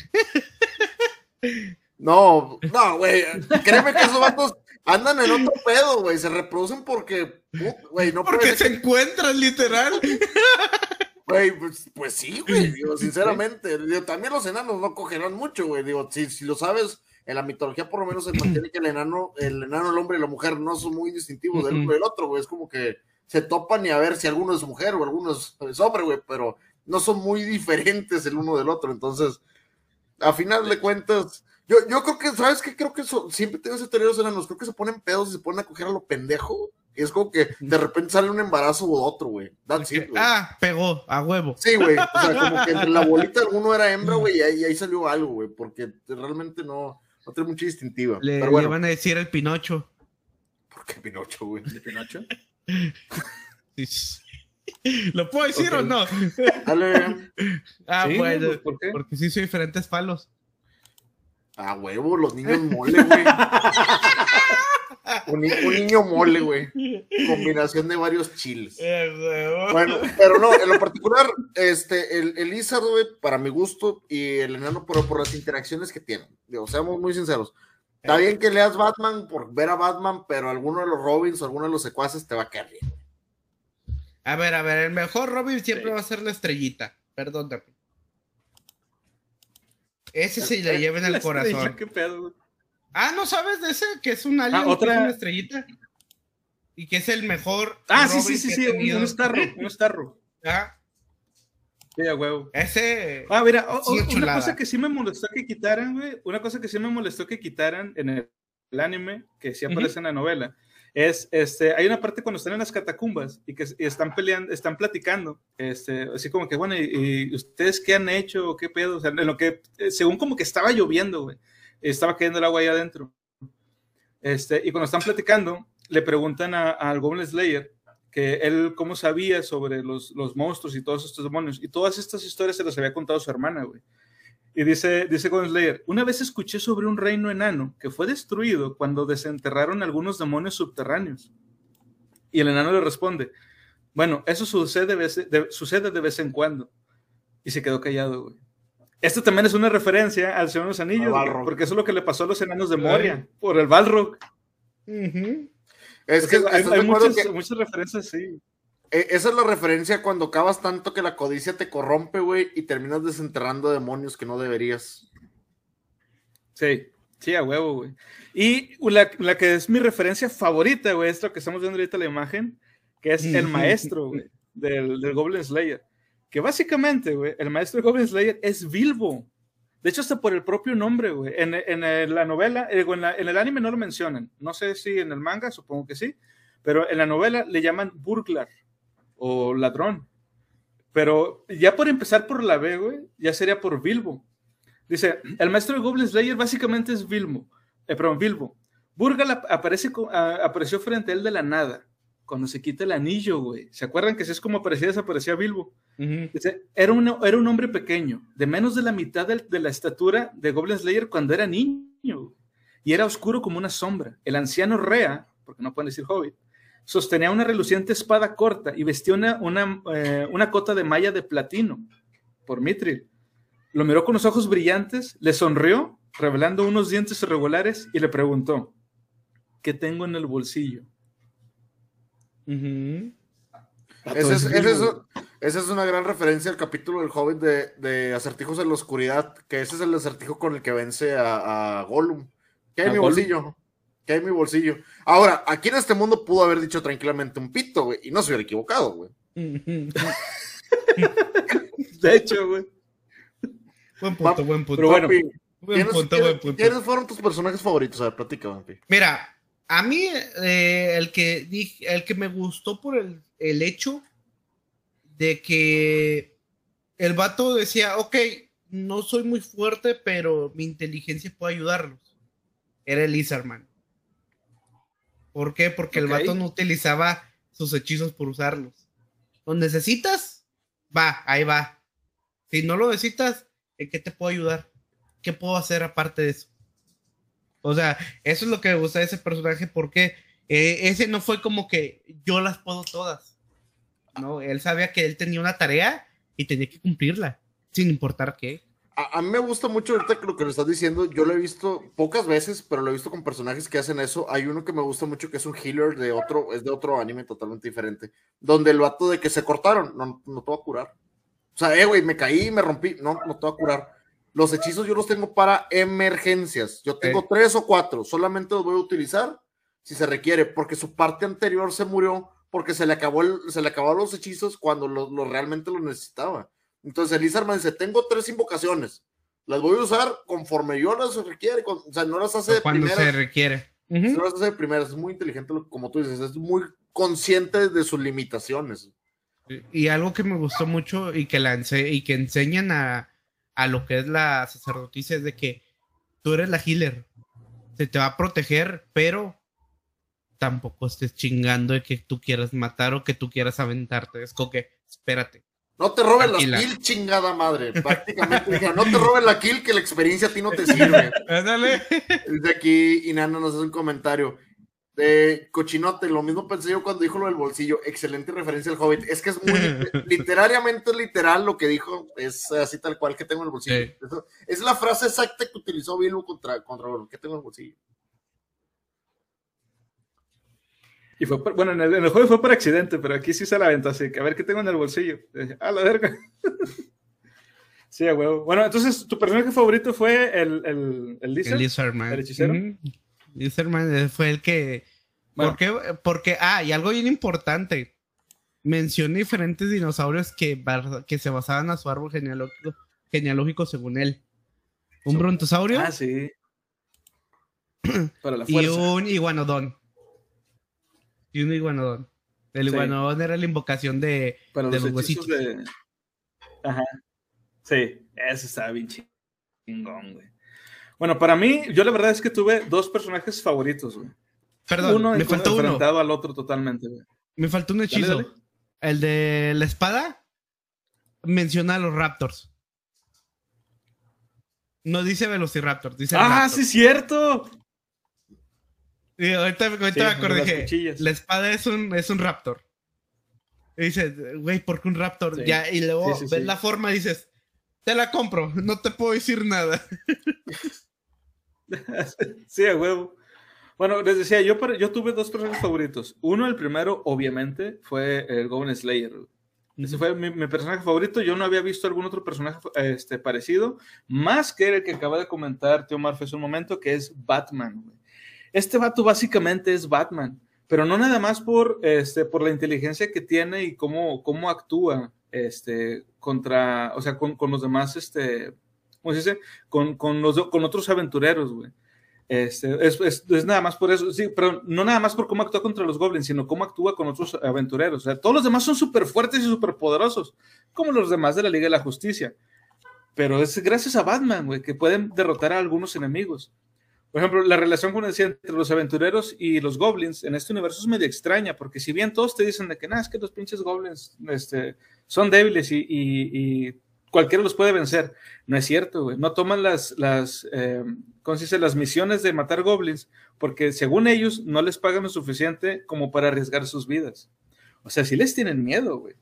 No, no, güey, créeme que esos vatos andan en otro pedo, güey, se reproducen porque, güey, no Porque se encuentran, literal. Güey, pues, pues, sí, güey, digo, sinceramente, también los enanos no cogerán mucho, güey, digo, si, si lo sabes, en la mitología por lo menos se mantiene que el enano, el enano, el hombre y la mujer no son muy distintivos del uno y del otro, güey. Es como que se topan y a ver si alguno es mujer o alguno es, hombre, güey, pero no son muy diferentes el uno del otro. Entonces, a final de cuentas, yo, yo creo que, ¿sabes qué? Creo que eso, siempre tengo ese teoría de los creo que se ponen pedos y se ponen a coger a lo pendejo. Y es como que de repente sale un embarazo o otro, güey. Ah, pegó, a huevo. Sí, güey. O sea, como que entre la bolita alguno era hembra, güey, y ahí, ahí salió algo, güey. Porque realmente no no tiene mucha distintiva. Le, pero bueno. van a decir el Pinocho. ¿Por qué Pinocho, güey? ¿De Pinocho? ¿Lo puedo decir o no? Dale. Ah, bueno. Pues, ¿por qué? Porque sí soy diferentes palos. Ah, huevo, los niños mole, güey. un, niño mole, güey. Combinación de varios chiles. Bueno, pero no, en lo particular, este, el, el güey, para mi gusto, y el enano, pero por las interacciones que tienen. Digo, seamos muy sinceros. Está bien que leas Batman por ver a Batman, pero alguno de los Robins o alguno de los secuaces te va a caer bien. A ver, a ver, el mejor Robin siempre va a ser la estrellita. Perdóname. Ese se le lleva en el corazón. ¿Qué pedo, Ah, ¿no sabes de ese? Que es un alien, ah, otra... una estrellita. Y que es el mejor. Ah, sí, sí, sí, sí, un starro, un starro. Ah. Sí, a huevo. Ese. Ah, mira, una cosa que sí me molestó que quitaran, güey, una cosa que sí me molestó que quitaran en el, anime, que sí aparece en la novela, es, este, hay una parte cuando están en las catacumbas y que están peleando, están platicando, este, así como que, bueno, ¿y, ustedes qué han hecho? ¿Qué pedo? O sea, en lo que, eh, según como que estaba lloviendo, estaba cayendo el agua ahí adentro. Este, y cuando están platicando, le preguntan al Goblin Slayer que él cómo sabía sobre los, los, monstruos y todos estos demonios. Y todas estas historias se las había contado su hermana, güey. Y dice, dice Slayer, una vez escuché sobre un reino enano que fue destruido cuando desenterraron algunos demonios subterráneos. Y el enano le responde, bueno, eso sucede de, sucede de vez en cuando. Y se quedó callado, güey. Esto también es una referencia al Señor de los Anillos, porque eso es lo que le pasó a los enanos de Moria, por el Balrog. Es que hay, muchas, referencias, sí. E, esa es la referencia cuando cavas tanto que la codicia te corrompe, güey, y terminas desenterrando demonios que no deberías. Sí, sí, a huevo, güey. Y la, la, que es mi referencia favorita, güey, es lo que estamos viendo ahorita la imagen, que es el maestro, güey, del, del Goblin Slayer. Que básicamente, güey, el maestro de Goblin Slayer es Bilbo. De hecho, hasta por el propio nombre, güey. En, en, la novela, eh, en, en, el anime no lo mencionan. No sé si en el manga, supongo que sí. Pero en la novela le llaman burglar o ladrón. Pero ya por empezar por la B, güey, ya sería por Bilbo. Dice, el maestro de Goblin Slayer básicamente es Bilbo. Eh, perdón, Bilbo. Burgal aparece, apareció frente a él de la nada cuando se quita el anillo, güey. ¿Se acuerdan que si es como aparecía, desaparecía Bilbo? era, un, era un hombre pequeño, de menos de la mitad de, la estatura de Goblin Slayer cuando era niño. Y era oscuro como una sombra. El anciano Rea, porque no pueden decir hobbit, sostenía una reluciente espada corta y vestía una, una, eh, una cota de malla de platino por Mithril. Lo miró con los ojos brillantes, le sonrió, revelando unos dientes irregulares, y le preguntó: ¿Qué tengo en el bolsillo? esa, es, una gran referencia al capítulo del Hobbit de, Acertijos en la Oscuridad, que ese es el acertijo con el que vence a, Gollum. ¿Qué hay en mi bolsillo? ¿Qué hay en mi bolsillo? Ahora, aquí en este mundo pudo haber dicho tranquilamente un pito, güey, y no se hubiera equivocado, güey. de hecho, güey. Buen punto, buen punto. Pero bueno, ¿quiénes, fueron tus personajes favoritos? A ver, platica, Vampi. Mira, a mí, eh, el, que el que me gustó por el, hecho de que el vato decía, ok, no soy muy fuerte, pero mi inteligencia puede ayudarlos. Era el Lizardman. ¿Por qué? Porque el vato no utilizaba sus hechizos por usarlos. ¿Lo necesitas? Va, ahí va. Si no lo necesitas, ¿en qué te puedo ayudar? ¿Qué puedo hacer aparte de eso? O sea, eso es lo que me gusta de ese personaje porque eh, ese no fue como que yo las puedo todas. No, él sabía que él tenía una tarea y tenía que cumplirla, sin importar qué. A, mí me gusta mucho ahorita lo que lo estás diciendo. Yo lo he visto pocas veces, pero lo he visto con personajes que hacen eso. Hay uno que me gusta mucho que es un healer de otro, es de otro anime totalmente diferente. Donde el vato de que se cortaron, no, no te va a curar. O sea, eh, güey, me caí, me rompí, no, no te va a curar los hechizos yo los tengo para emergencias. Yo tengo tres o cuatro. Solamente los voy a utilizar si se requiere, porque su parte anterior se murió porque se le acabó el, se le acabaron los hechizos cuando lo, realmente lo necesitaba. Entonces el Lizardman dice, tengo tres invocaciones. Las voy a usar conforme yo las requiere. o sea, no las hace de Cuando se requiere. No las hace de primeras. Es muy inteligente, como tú dices. Es muy consciente de sus limitaciones. Y algo que me gustó mucho y que, la y que enseñan a, a lo que es la sacerdotisa es de que tú eres la healer. Se te va a proteger, pero tampoco estés chingando de que tú quieras matar o que tú quieras aventarte. Es como que, espérate. No te robes la kill, chingada madre. Prácticamente no te robes la kill, que la experiencia a ti no te sirve. Dale. Desde aquí, Inanna nos hace un comentario de cochinote, lo mismo pensé yo cuando dijo lo del bolsillo, excelente referencia al Hobbit, es que es muy literariamente literal lo que dijo, es así tal cual que tengo en el bolsillo. es la frase exacta que utilizó Bilbo contra, contra lo que tengo en el bolsillo. Y fue, bueno, en el, en juego fue por accidente, pero aquí sí se la venta, así que a ver qué tengo en el bolsillo. A la verga. sí, a huevo. Bueno, entonces, ¿tu personaje favorito fue el, el, el Lizard? El hechicero. Lizardman fue el que porque, ah, y algo bien importante. Menciona diferentes dinosaurios que, que se basaban a su árbol genealógico, genealógico según él. Un brontosaurio. Ah, sí. Y un iguanodón. Y un iguanodón. El iguanodón era la invocación de, de los, huesitos. Ajá. Sí, eso estaba bien chingón, güey. Bueno, para mí, yo la verdad es que tuve dos personajes favoritos, güey. Perdón, uno me faltó uno. enfrentado al otro totalmente. Me faltó un hechizo. El de la espada menciona a los Raptors. No dice Velociraptor, dice ¡Ah, sí, cierto! Y ahorita, ahorita me acordé la espada es un, es un Raptor. Y dices, güey, ¿por qué un Raptor? Ya, y luego ves la forma y dices, Te la compro, no te puedo decir nada. sí, a huevo. Bueno, les decía, yo, yo tuve dos personajes favoritos. Uno, el primero, obviamente, fue el Goblin Slayer. Ese fue mi, personaje favorito. Yo no había visto algún otro personaje este, parecido, más que el que acaba de comentar Tío Marfe hace un momento, que es Batman. Este vato básicamente es Batman, pero no nada más por, este, por la inteligencia que tiene y cómo, cómo actúa este, contra, o sea, con, con los demás, este, ¿cómo se dice? Con, con, los, con otros aventureros, güey. Este, es, es, nada más por eso, sí, pero no nada más por cómo actúa contra los goblins, sino cómo actúa con otros aventureros. O sea, todos los demás son súper fuertes y súper poderosos, como los demás de la Liga de la Justicia. Pero es gracias a Batman, güey, que pueden derrotar a algunos enemigos. Por ejemplo, la relación, como decía, entre los aventureros y los goblins en este universo es medio extraña, porque si bien todos te dicen de que nada, es que los pinches goblins este, son débiles y, y, y cualquiera los puede vencer. No es cierto, güey. No toman las, las, eh, ¿cómo se dice? Las misiones de matar goblins porque según ellos no les pagan lo suficiente como para arriesgar sus vidas. O sea, sí les tienen miedo, güey.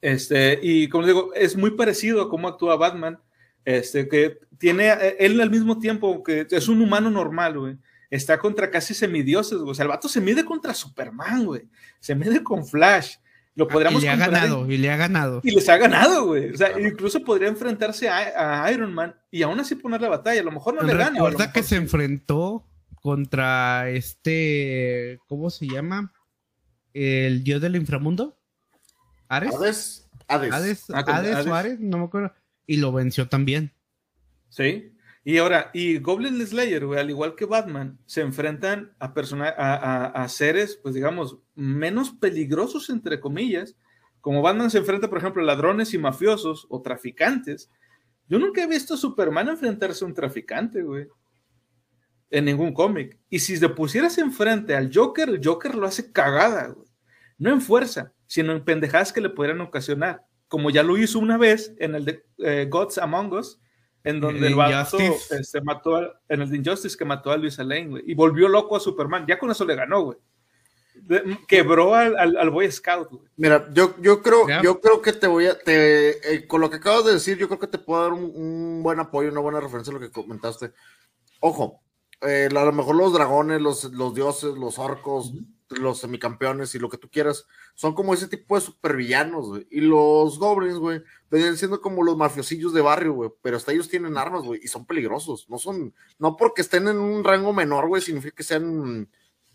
Este, y como digo, es muy parecido a cómo actúa Batman, este, que tiene, él al mismo tiempo que es un humano normal, güey, está contra casi semidioses, güey. O sea, el vato se mide contra Superman, güey. Se mide con Flash. Lo podríamos y le ha ganado, y le ha ganado. Y les ha ganado, güey. O sea, incluso podría enfrentarse a, Iron Man y aún así poner la batalla. A lo mejor no le gana. Recuerda que se enfrentó contra este. ¿Cómo se llama? El dios del inframundo. ¿Ares? Hades. Hades. Hades, ah, Hades, Ares, no me acuerdo. Y lo venció también. Sí. Y ahora, y Goblin Slayer, güey, al igual que Batman, se enfrentan a, a, a, seres, pues digamos, menos peligrosos, entre comillas. Como Batman se enfrenta, por ejemplo, a ladrones y mafiosos o traficantes. Yo nunca he visto a Superman enfrentarse a un traficante, güey. En ningún cómic. Y si le pusieras enfrente al Joker, el Joker lo hace cagada, güey. No en fuerza, sino en pendejadas que le pudieran ocasionar. Como ya lo hizo una vez en el de eh, Gods Among Us, en donde el vato se este, mató en el de Injustice que mató a Luis Lane, güey, y volvió loco a Superman. Ya con eso le ganó, güey. quebró al, al, Boy Scout, güey. Mira, yo, yo creo, yo creo que te voy a, te, eh, con lo que acabas de decir, yo creo que te puedo dar un, buen apoyo, una buena referencia a lo que comentaste. Ojo, eh, a lo mejor los dragones, los, los dioses, los orcos, los semicampeones y lo que tú quieras, son como ese tipo de supervillanos, güey. Y los goblins, güey, venían siendo como los mafiosillos de barrio, güey. Pero hasta ellos tienen armas, güey, y son peligrosos. No son, no porque estén en un rango menor, güey, significa que sean,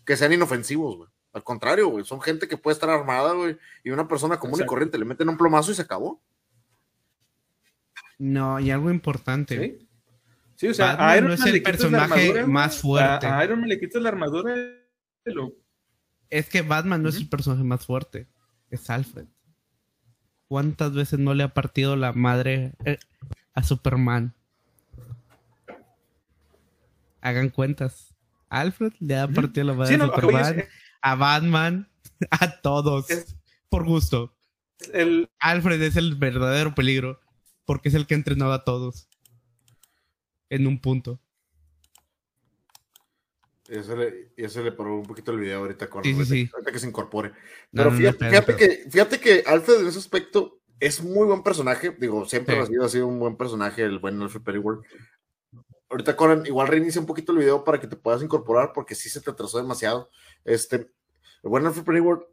que sean inofensivos, güey. Al contrario, güey, son gente que puede estar armada, güey, y una persona común y corriente le meten un plomazo y se acabó. No, y algo importante. Sí, sí o sea, a Iron no es el personaje más fuerte. A, Iron Man le quitas la armadura y lo es que Batman no es el personaje más fuerte, es Alfred. ¿Cuántas veces no le ha partido la madre eh, a Superman? Hagan cuentas. Alfred le ha partido la madre a Superman, a Batman, a todos. por gusto. Alfred es el verdadero peligro porque es el que ha entrenado a todos en un punto. Ya se le, ya se le paró un poquito el video ahorita, con sí, sí, que se incorpore. Pero fíjate, que, fíjate que Alfred en ese aspecto es muy buen personaje. Digo, siempre ha, sido, ha sido un buen personaje el buen Alfred Pennyworth. Ahorita, Conan, igual reinicia un poquito el video para que te puedas incorporar porque sí se te atrasó demasiado. Este, el buen Alfred Pennyworth.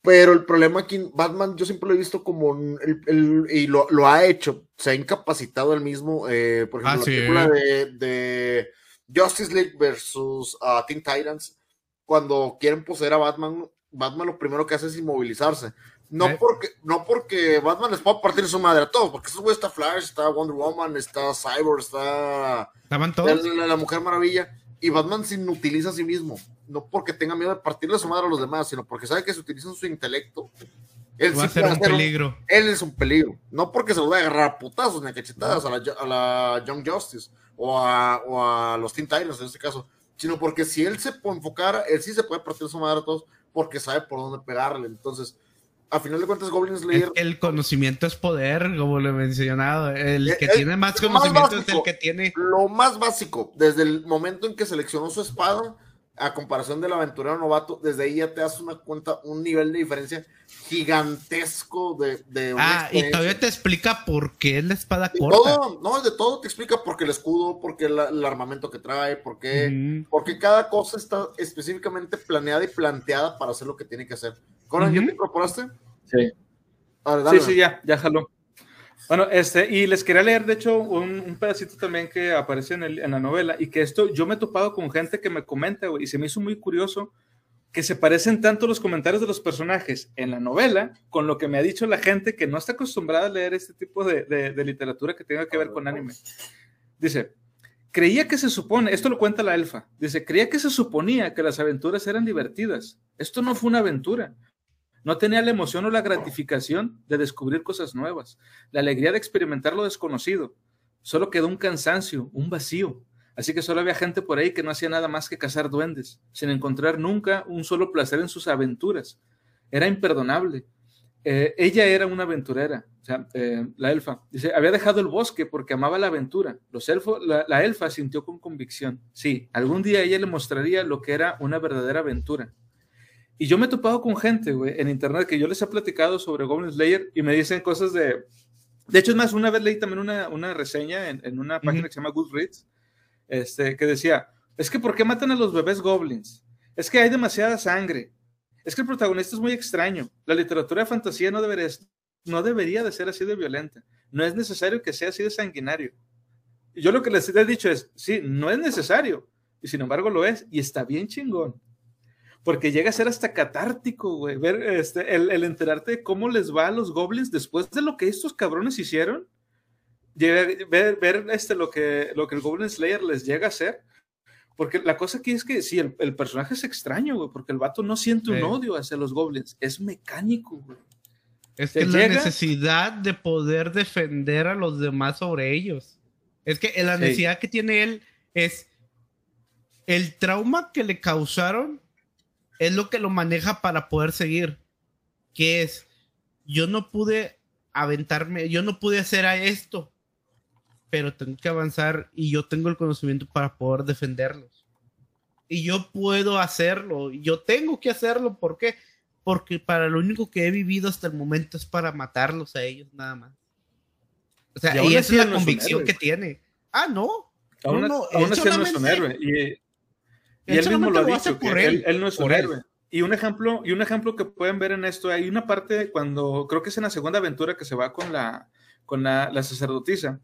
Pero el problema aquí, Batman, yo siempre lo he visto como el, el y lo, lo, ha hecho, se ha incapacitado el mismo. Eh, por ejemplo, ah, la película de, de Justice League versus uh, Teen Titans, cuando quieren poseer a Batman, Batman lo primero que hace es inmovilizarse. No, eh. porque, no porque Batman les pueda partir su madre a todos, porque esos güeyes está Flash, está Wonder Woman, está Cyborg, está. ¿Estaban todos? La, Mujer Maravilla. Y Batman se inutiliza a sí mismo. No porque tenga miedo de partirle su madre a los demás, sino porque sabe que si utilizan su intelecto. Él va a ser un peligro. él es un peligro. No porque se lo va a agarrar a putazos ni a cachetadas a, la, a la Young Justice o a, los Teen Titans en este caso, sino porque si él se puede enfocar, él sí se puede partir su madre a todos porque sabe por dónde pegarle. Entonces, a final de cuentas, Goblin Slayer. El, conocimiento es poder, como lo he mencionado. El eh, que tiene más conocimiento es el que tiene. Lo más básico, desde el momento en que seleccionó su espada, a comparación del aventurero novato, desde ahí ya te das una cuenta, un nivel de diferencia gigantesco de... de ah, y todavía te explica por qué es la espada corta. Todo, no, de todo te explica por qué el escudo, por qué el armamento que trae, por qué, porque cada cosa está específicamente planeada y planteada para hacer lo que tiene que hacer. Conan, ¿ya te incorporaste? Sí. sí, sí, ya, ya jaló. Bueno, este, y les quería leer, de hecho, un, pedacito también que aparece en, el, en, la novela, y que esto, yo me he topado con gente que me comenta, güey, y se me hizo muy curioso que se parecen tanto los comentarios de los personajes en la novela con lo que me ha dicho la gente que no está acostumbrada a leer este tipo de, de literatura que tenga que ver con anime. Dice, creía que se supone, esto lo cuenta la elfa, dice, creía que se suponía que las aventuras eran divertidas. Esto no fue una aventura, no tenía la emoción o la gratificación de descubrir cosas nuevas, la alegría de experimentar lo desconocido. Solo quedó un cansancio, un vacío. Así que solo había gente por ahí que no hacía nada más que cazar duendes, sin encontrar nunca un solo placer en sus aventuras. Era imperdonable. Eh, ella era una aventurera, o sea, eh, la elfa. Dice, había dejado el bosque porque amaba la aventura. Los elfos, la, la elfa sintió con convicción. Sí, algún día ella le mostraría lo que era una verdadera aventura. Y yo me he topado con gente, güey, en internet que yo les he platicado sobre Goblin Slayer y me dicen cosas de... De hecho, es más, una vez leí también una, una reseña en, en una página que se llama Goodreads, este, que decía, es que ¿por qué matan a los bebés goblins? Es que hay demasiada sangre. Es que el protagonista es muy extraño. La literatura de fantasía no debería, no debería de ser así de violenta. No es necesario que sea así de sanguinario. Yo lo que les he dicho es, sí, no es necesario. Y sin embargo lo es. Y está bien chingón porque llega a ser hasta catártico, ver este, el, enterarte de cómo les va a los goblins después de lo que estos cabrones hicieron, ver, ver este, lo, que, lo que el Goblin Slayer les llega a hacer, porque la cosa aquí es que sí, el, personaje es extraño, güey, porque el vato no siente un odio hacia los goblins, es mecánico, güey. Es que la necesidad de poder defender a los demás sobre ellos. Es que la necesidad que tiene él es el trauma que le causaron es lo que lo maneja para poder seguir. Que es, yo no pude aventarme, yo no pude hacer a esto, pero tengo que avanzar y yo tengo el conocimiento para poder defenderlos. Y yo puedo hacerlo, yo tengo que hacerlo, ¿por qué? Porque para lo único que he vivido hasta el momento es para matarlos a ellos nada más. O sea, y, esa es la convicción que tiene. Ah, no. Aún, no, no, aún no es un héroe. Y, y él, mismo lo ha dicho, que él. no es un héroe. Y un ejemplo, y un ejemplo que pueden ver en esto, hay una parte cuando, creo que es en la segunda aventura que se va con la, con la, sacerdotisa,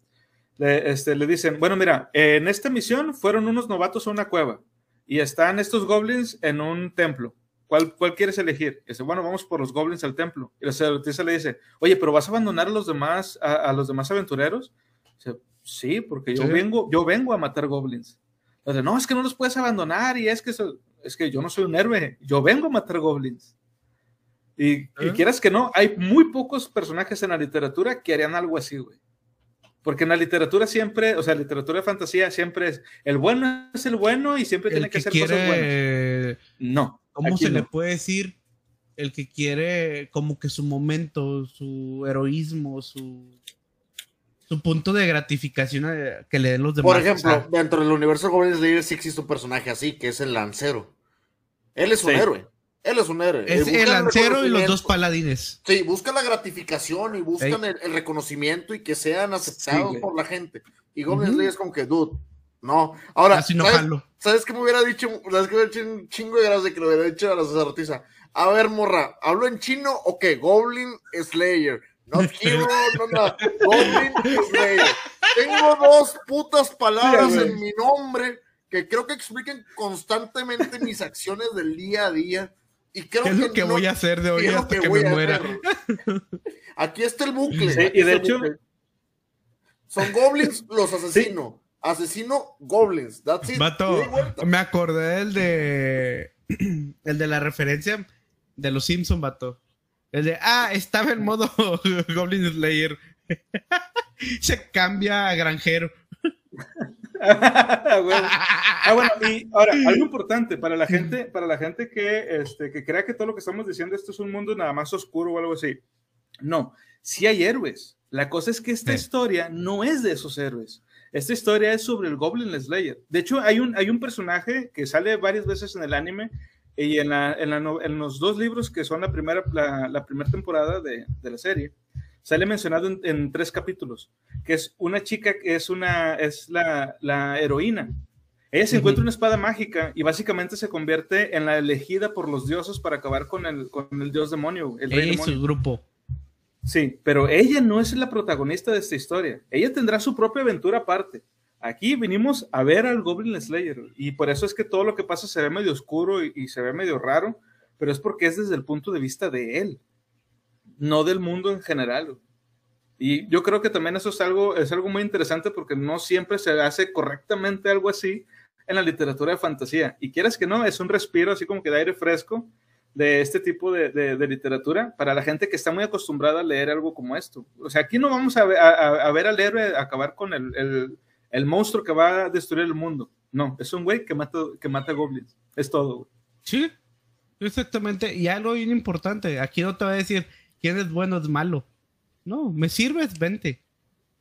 le, este, le dicen, bueno, mira, en esta misión fueron unos novatos a una cueva y están estos goblins en un templo. ¿Cuál, cuál quieres elegir? Y dice, bueno, vamos por los goblins al templo. Y la sacerdotisa le dice, oye, pero ¿vas a abandonar a los demás, a, los demás aventureros? Dice, sí, porque yo, Vengo, yo vengo a matar goblins no, es que no los puedes abandonar y es que, es que yo no soy un héroe, yo vengo a matar goblins. Y, quieras que no, hay muy pocos personajes en la literatura que harían algo así, güey. Porque en la literatura siempre, o sea, literatura de fantasía siempre es el bueno es el bueno y siempre tiene que, hacer cosas buenas. No. ¿Cómo se le puede decir? El que quiere como que su momento, su heroísmo, su su punto de gratificación eh, que le den los demás. Por ejemplo, dentro del universo Goblin Slayer sí existe un personaje así, que es el lancero. Él es un héroe. Él es un héroe. Es el lancero y los dos paladines. Sí, buscan la gratificación y buscan el, reconocimiento y que sean aceptados por la gente. Y Goblin Slayer es como que, dude, no. Ahora, ¿sabes, qué me hubiera dicho? ¿Sabes qué me hubiera dicho un chingo de gracias de que lo hubiera dicho a la sacerdotisa? A ver, morra, ¿hablo en chino o qué? Goblin Slayer. No Hero, no, no. Goblin Slayer. Tengo dos putas palabras en mi nombre que creo que expliquen constantemente mis acciones del día a día. Y creo ¿Qué es lo que, voy a hacer de hoy hasta que, me muera? Aquí está el bucle. Sí, y de hecho, son goblins, los asesino. Asesino goblins. That's it. me acordé del de el de la referencia de los Simpson, vato. El de, ah, estaba en modo Goblin Slayer. Se cambia a granjero. Ah, bueno, y ahora, algo importante para la gente, para la gente que, este, que crea que todo lo que estamos diciendo esto es un mundo nada más oscuro o algo así. No, sí hay héroes. La cosa es que esta historia no es de esos héroes. Esta historia es sobre el Goblin Slayer. De hecho, hay un, hay un personaje que sale varias veces en el anime y en, la, en, la, en los dos libros que son la primera, la, la primera temporada de, de, la serie, sale mencionado en, en, tres capítulos, que es una chica que es, una, es la, la heroína. Ella se uh -huh. encuentra una espada mágica y básicamente se convierte en la elegida por los dioses para acabar con el, con el dios demonio, el rey demonio. su grupo. Sí, pero ella no es la protagonista de esta historia. Ella tendrá su propia aventura aparte. Aquí vinimos a ver al Goblin Slayer y por eso es que todo lo que pasa se ve medio oscuro y, y, se ve medio raro, pero es porque es desde el punto de vista de él, no del mundo en general. Y yo creo que también eso es algo, es algo muy interesante porque no siempre se hace correctamente algo así en la literatura de fantasía. Y quieras que no, es un respiro así como que de aire fresco de este tipo de, de, literatura para la gente que está muy acostumbrada a leer algo como esto. O sea, aquí no vamos a ver, a, ver al héroe acabar con el, el, el, monstruo que va a destruir el mundo. No, es un güey que mata, que mata goblins. Es todo. Sí, exactamente. Y algo bien importante, aquí no te va a decir quién es bueno es malo. No, me sirves, vente.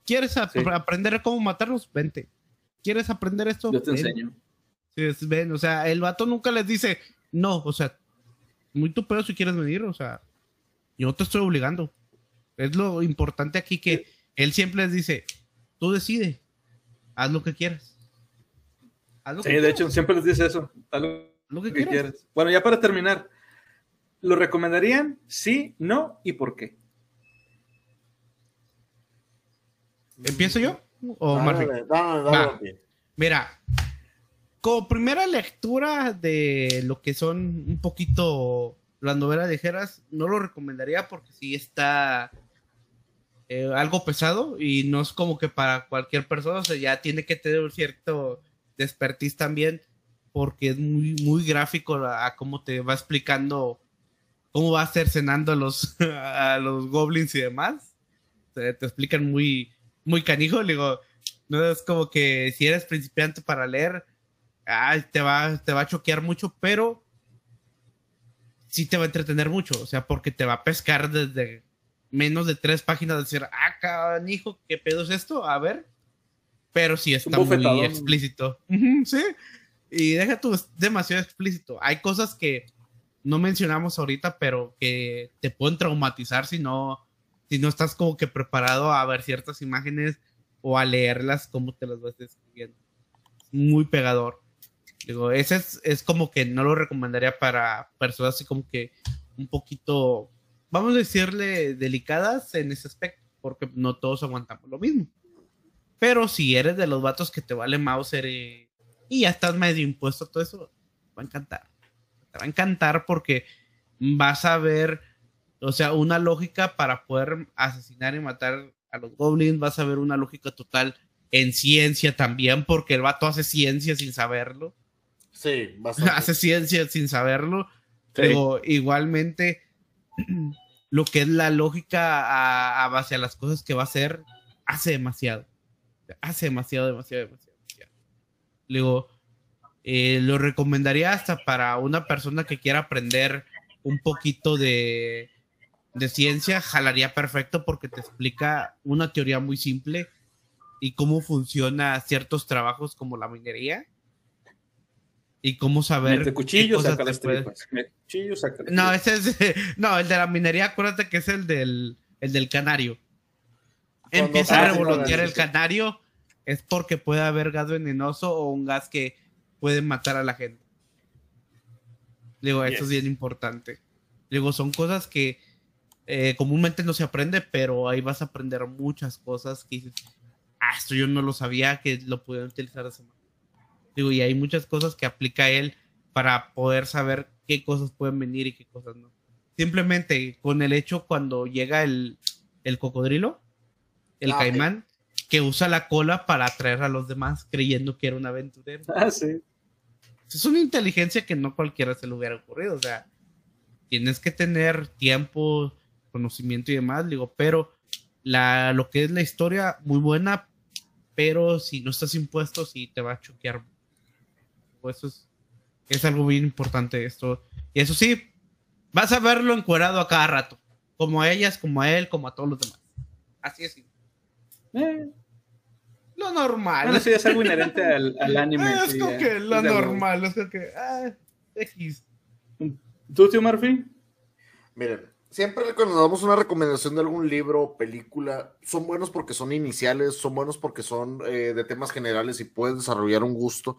¿Quieres ap sí. aprender cómo matarlos? Vente. ¿Quieres aprender esto? Yo te ven. enseño. Sí, ven, o sea, el vato nunca les dice, no, o sea, muy tu pedo si quieres venir, o sea, yo te estoy obligando. Es lo importante aquí que sí. él siempre les dice, tú decide, haz lo que quieras. Haz lo sí, que de quieras. hecho, siempre les dice eso, haz lo, lo que, que quieras. quieras. Bueno, ya para terminar, ¿lo recomendarían? Sí, no y por qué? ¿Empiezo yo? ¿O dale, dale, dale, Mira, como primera lectura de lo que son un poquito las novelas ligeras, no lo recomendaría porque sí está eh, algo pesado y no es como que para cualquier persona, o sea, ya tiene que tener un cierto despertiz también porque es muy, muy gráfico a, a cómo te va explicando cómo va a los, a los goblins y demás. Te, te explican muy, muy canijo, le digo, no es como que si eres principiante para leer, ay, te, va, te va a choquear mucho, pero sí te va a entretener mucho, o sea, porque te va a pescar desde menos de tres páginas, decir, ah, canijo, ¿qué pedo es esto? A ver, pero sí está muy explícito. sí, y deja tú, es demasiado explícito. Hay cosas que no mencionamos ahorita, pero que te pueden traumatizar si no si no estás como que preparado a ver ciertas imágenes o a leerlas como te las vas describiendo. Muy pegador. Digo, ese es, es como que no lo recomendaría para personas así como que un poquito, vamos a decirle, delicadas en ese aspecto, porque no todos aguantamos lo mismo. Pero si eres de los vatos que te vale Mauser y, y ya estás medio impuesto a todo eso, va a encantar. Te va a encantar porque vas a ver o sea, una lógica para poder asesinar y matar a los goblins. Vas a ver una lógica total en ciencia también, porque el vato hace ciencia sin saberlo. Sí, bastante. hace ciencia sin saberlo. Sí. Pero igualmente, lo que es la lógica a, a, base a las cosas que va a hacer, hace demasiado. Hace demasiado, demasiado, demasiado. demasiado. Luego, eh, lo recomendaría hasta para una persona que quiera aprender un poquito de, de ciencia jalaría perfecto porque te explica una teoría muy simple y cómo funciona ciertos trabajos como la minería y cómo saber Mete cuchillo, saca las tripas. cuchillo, saca las no ese es no el de la minería acuérdate que es el del el del canario Cuando empieza a revolotear el canario es porque puede haber gas venenoso o un gas que puede matar a la gente digo yes. eso es bien importante digo son cosas que eh, comúnmente no se aprende, pero ahí vas a aprender muchas cosas que dices, ah, esto yo no lo sabía que lo pueden utilizar de esa manera. Digo, y hay muchas cosas que aplica él para poder saber qué cosas pueden venir y qué cosas no. Simplemente con el hecho cuando llega el, el cocodrilo, el ah, caimán. Que usa la cola para atraer a los demás creyendo que era un aventurero. Ah, sí. Es una inteligencia que no cualquiera se le hubiera ocurrido, o sea, tienes que tener tiempo, conocimiento y demás, digo, pero la, lo que es la historia, muy buena, pero si no estás impuesto, sí te va a choquear. Pues eso es, es algo bien importante esto. Y eso sí, vas a verlo encuerado a cada rato, como a ellas, como a él, como a todos los demás. Así es. Eh, lo normal. Bueno, eso ya es algo inherente al, al anime. es como ya. que lo Es normal, es como que, ah, X. ¿Tú, tío Murphy? Miren, siempre cuando damos una recomendación de algún libro o película, son buenos porque son iniciales, son buenos porque son eh, de temas generales y puedes desarrollar un gusto.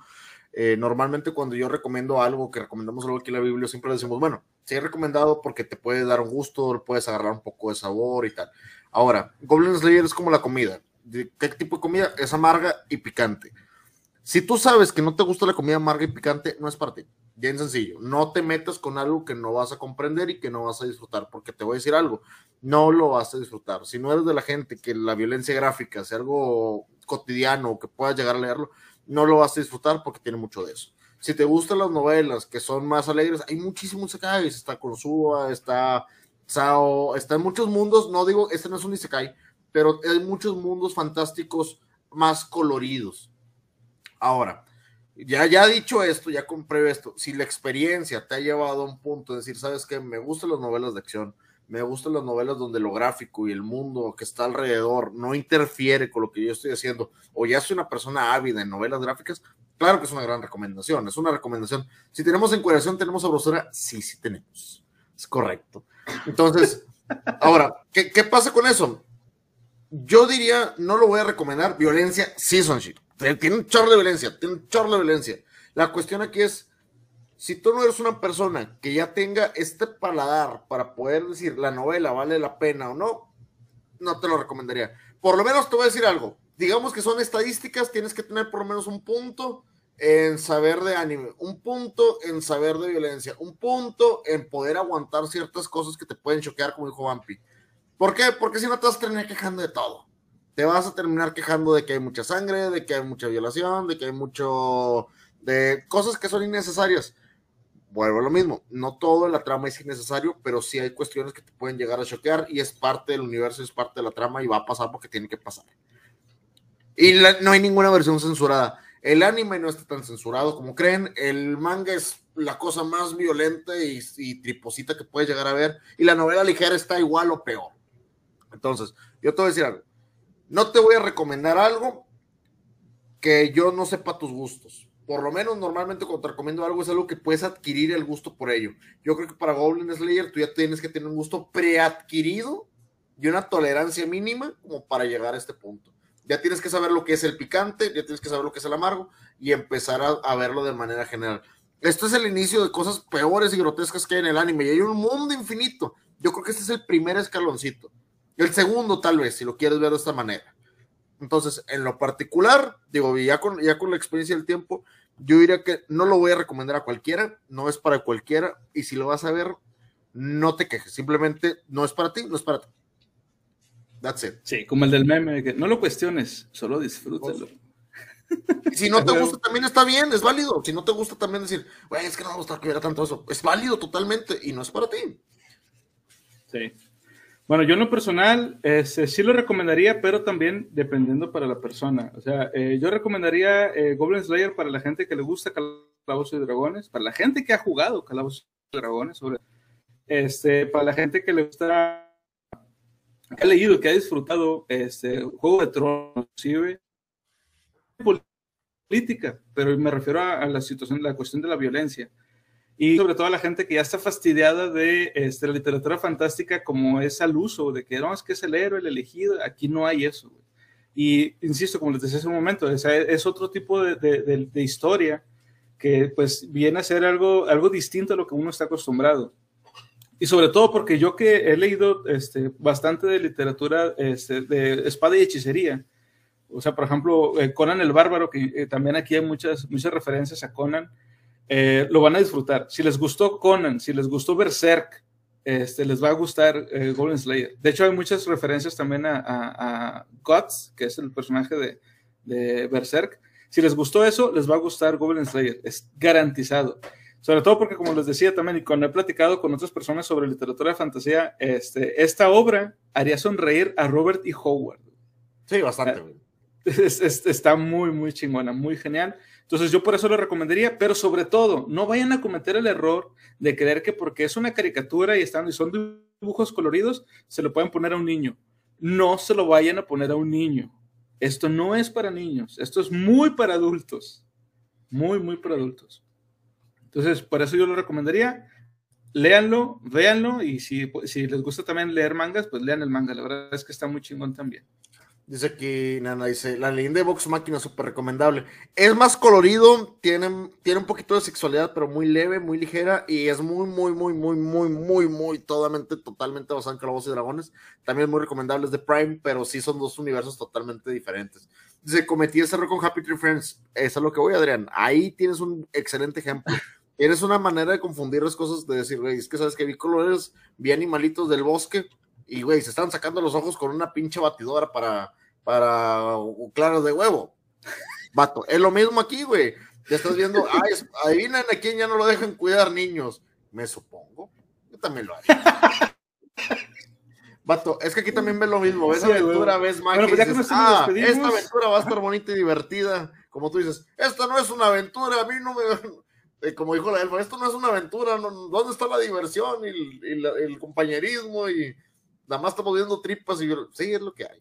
Eh, normalmente cuando yo recomiendo algo, que recomendamos algo aquí en la Biblia, siempre decimos, bueno, si he recomendado porque te puede dar un gusto, le puedes agarrar un poco de sabor y tal. Ahora, Goblin Slayer es como la comida. ¿De ¿Qué tipo de comida? Es amarga y picante. Si tú sabes que no te gusta la comida amarga y picante, no es para ti. Bien sencillo. No te metas con algo que no vas a comprender y que no vas a disfrutar, porque te voy a decir algo, no lo vas a disfrutar. Si no eres de la gente que la violencia gráfica sea algo cotidiano o que puedas llegar a leerlo, no lo vas a disfrutar porque tiene mucho de eso. Si te gustan las novelas que son más alegres, hay muchísimos isekais. Está Konosuba, está Sao, está en muchos mundos. No digo, este no es un isekai, pero hay muchos mundos fantásticos más coloridos. Ahora, ya, ya dicho esto, ya compré esto, si la experiencia te ha llevado a un punto de decir, sabes que me gustan las novelas de acción, me gustan las novelas donde lo gráfico y el mundo que está alrededor no interfiere con lo que yo estoy haciendo, o ya soy una persona ávida en novelas gráficas, claro que es una gran recomendación, es una recomendación. Si tenemos encuadración, tenemos sabrosura, sí, sí tenemos, es correcto. Entonces, ahora, ¿qué, qué pasa con eso? Yo diría, no lo voy a recomendar, violencia, sí, son shit. Tiene un chorro de violencia, tiene un chorro de violencia. La cuestión aquí es, si tú no eres una persona que ya tenga este paladar para poder decir la novela vale la pena o no, no te lo recomendaría. Por lo menos te voy a decir algo. Digamos que son estadísticas, tienes que tener por lo menos un punto en saber de anime, un punto en saber de violencia, un punto en poder aguantar ciertas cosas que te pueden choquear, como dijo Vampi. ¿Por qué? Porque si no te vas a terminar quejando de todo te vas a terminar quejando de que hay mucha sangre, de que hay mucha violación, de que hay mucho de cosas que son innecesarias. Vuelvo a lo mismo, no todo en la trama es innecesario, pero sí hay cuestiones que te pueden llegar a choquear y es parte del universo, es parte de la trama y va a pasar porque tiene que pasar. Y no hay ninguna versión censurada. El anime no está tan censurado como creen, el manga es la cosa más violenta y, triposita que puedes llegar a ver, y la novela ligera está igual o peor. Entonces, yo te voy a decir algo no te voy a recomendar algo que yo no sepa tus gustos. Por lo menos normalmente cuando te recomiendo algo es algo que puedes adquirir el gusto por ello. Yo creo que para Goblin Slayer tú ya tienes que tener un gusto preadquirido y una tolerancia mínima como para llegar a este punto. Ya tienes que saber lo que es el picante, ya tienes que saber lo que es el amargo y empezar a, verlo de manera general. Esto es el inicio de cosas peores y grotescas que hay en el anime y hay un mundo infinito. Yo creo que este es el primer escaloncito. El segundo, tal vez, si lo quieres ver de esta manera. Entonces, en lo particular, digo, ya con, ya con la experiencia del tiempo, yo diría que no lo voy a recomendar a cualquiera, no es para cualquiera, y si lo vas a ver, no te quejes, simplemente no es para ti, no es para ti. That's it. Sí, como el del meme, que no lo cuestiones, solo disfrútalo. Y si no te gusta, también está bien, es válido. Si no te gusta, también decir, güey, es que no me gusta que hubiera tanto eso. Es válido totalmente y no es para ti. Sí. Bueno, yo en lo personal este, sí lo recomendaría, pero también dependiendo para la persona. O sea, eh, yo recomendaría eh, Goblin Slayer para la gente que le gusta Calabozos y Dragones, para la gente que ha jugado Calabozos y Dragones, sobre, este, para la gente que le gusta, que ha leído, que ha disfrutado este, Juego de Tronos, inclusive política, pero me refiero a, a la situación, la cuestión de la violencia y sobre todo a la gente que ya está fastidiada de este, la literatura fantástica como es al uso, de que no, es que es el héroe, el elegido, aquí no hay eso. Y insisto, como les decía hace un momento, es, es otro tipo de, de, de, de, historia que pues viene a ser algo, algo distinto a lo que uno está acostumbrado. Y sobre todo porque yo que he leído este, bastante de literatura este, de espada y hechicería, o sea, por ejemplo, eh, Conan el Bárbaro, que eh, también aquí hay muchas, muchas referencias a Conan, eh, lo van a disfrutar. Si les gustó Conan, si les gustó Berserk, este, les va a gustar eh, Golden Slayer. De hecho, hay muchas referencias también a, a, a Guts, que es el personaje de, de, Berserk. Si les gustó eso, les va a gustar Golden Slayer. Es garantizado. Sobre todo porque, como les decía también, y cuando he platicado con otras personas sobre literatura de fantasía, este, esta obra haría sonreír a Robert E. Howard. Sí, bastante. Es, es, está muy, muy chingona, muy genial. Entonces yo por eso lo recomendaría, pero sobre todo, no vayan a cometer el error de creer que porque es una caricatura y, están, y son dibujos coloridos, se lo pueden poner a un niño. No se lo vayan a poner a un niño. esto no es para niños, esto es muy para adultos, muy, muy para adultos. Entonces, por eso yo lo recomendaría, léanlo, véanlo y si, si les gusta también leer mangas, pues lean el manga, la verdad es que está muy chingón también. Dice aquí, Nana, dice, la leyenda de Vox Máquina súper recomendable. Es más colorido, tiene, tiene un poquito de sexualidad, pero muy leve, muy ligera, y es muy, muy, muy, muy, muy, muy, muy, totalmente, totalmente basado en Calabozos y Dragones. También muy recomendable, es de Prime, pero sí son dos universos totalmente diferentes. Dice, cometí ese error con Happy Tree Friends. Eso es lo que voy, Adrián. Ahí tienes un excelente ejemplo. Tienes una manera de confundir las cosas, de decir, güey, es que sabes que vi colores, vi animalitos del bosque, y güey, se están sacando los ojos con una pinche batidora para para claro de huevo. Vato, es lo mismo aquí, güey. Ya estás viendo, ay, adivinan a quién ya no lo dejan cuidar niños. Me supongo. Yo también lo haría. Vato, es que aquí también ves lo mismo. Ves aventura, ves magia. Pues ah, esta aventura va a estar bonita y divertida. Como tú dices, esta no es una aventura, a mí no me. Eh, como dijo la elfa, esto no es una aventura. ¿Dónde está la diversión y, el compañerismo? Y nada más estamos viendo tripas y sí, es lo que hay.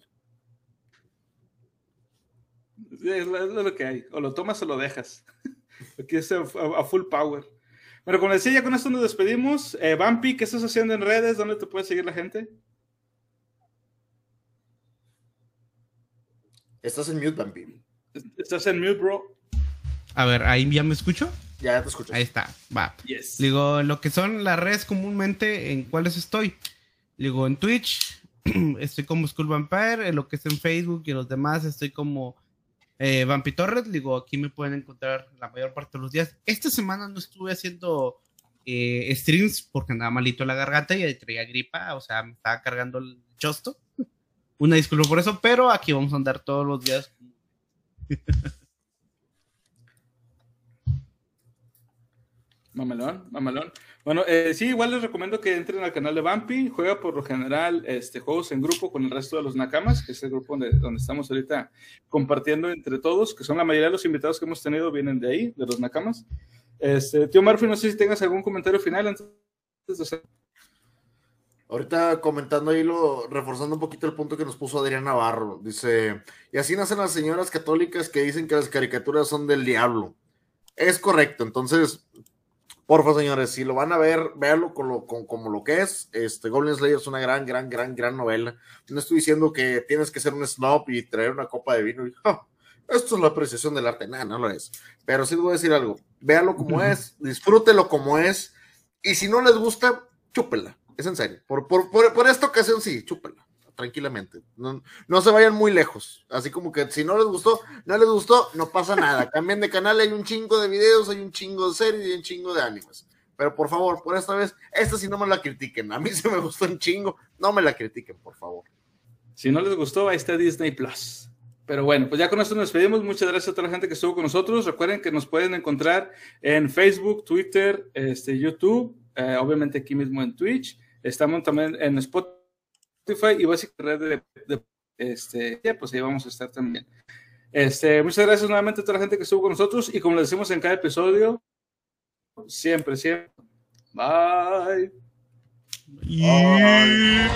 Es lo, que hay. O lo tomas o lo dejas. Aquí es a, full power. Pero como decía, ya con esto nos despedimos. Eh, Bumpy, ¿qué estás haciendo en redes? ¿Dónde te puede seguir la gente? Estás en mute, Bumpy. Estás en mute, bro. A ver, ahí ya me escucho. Ya, te escucho. Ahí está, va. Digo, lo que son las redes comúnmente, ¿en cuáles estoy? Digo, en Twitch, estoy como School Vampire, en lo que es en Facebook y los demás estoy como eh, Vampi Torres, digo, aquí me pueden encontrar la mayor parte de los días. Esta semana no estuve haciendo eh, streams porque andaba malito la garganta y traía gripa, o sea, me estaba cargando el chosto. Una disculpa por eso, pero aquí vamos a andar todos los días. mamelón, mamelón. Bueno, eh, sí, igual les recomiendo que entren al canal de Bumpy. Juega por lo general este, juegos en grupo con el resto de los Nakamas, que es el grupo donde, donde estamos ahorita compartiendo entre todos, que son la mayoría de los invitados que hemos tenido vienen de ahí, de los Nakamas. Este, tío Murphy, no sé si tengas algún comentario final antes de hacer. Ahorita comentando ahí, lo, reforzando un poquito el punto que nos puso Adrián Navarro. Dice, y así nacen las señoras católicas que dicen que las caricaturas son del diablo. Es correcto, entonces Porfa, señores, si lo van a ver, véanlo con como lo que es. Este, Goblin Slayer es una gran, gran, gran, gran novela. No estoy diciendo que tienes que ser un snob y traer una copa de vino y, esto es la apreciación del arte. Nada, no lo es. Pero sí les voy a decir algo. Véalo como es, disfrútelo como es. Y si no les gusta, chúpela. Es en serio. Por, por, por esta ocasión, sí, chúpela tranquilamente. No, no, se vayan muy lejos. Así como que si no les gustó, no les gustó, no pasa nada. Cambien de canal, hay un chingo de videos, hay un chingo de series y un chingo de animes. Pero por favor, por esta vez, esta sí no me la critiquen. A mí se me gustó un chingo, no me la critiquen, por favor. Si no les gustó, ahí está Disney Plus. Pero bueno, pues ya con esto nos despedimos. Muchas gracias a toda la gente que estuvo con nosotros. Recuerden que nos pueden encontrar en Facebook, Twitter, este, YouTube, eh, obviamente aquí mismo en Twitch. Estamos también en Spotify y básicamente red de, este, ya, pues ahí vamos a estar también. Este, muchas gracias nuevamente a toda la gente que estuvo con nosotros y como les decimos en cada episodio, siempre, siempre. Bye. Bye.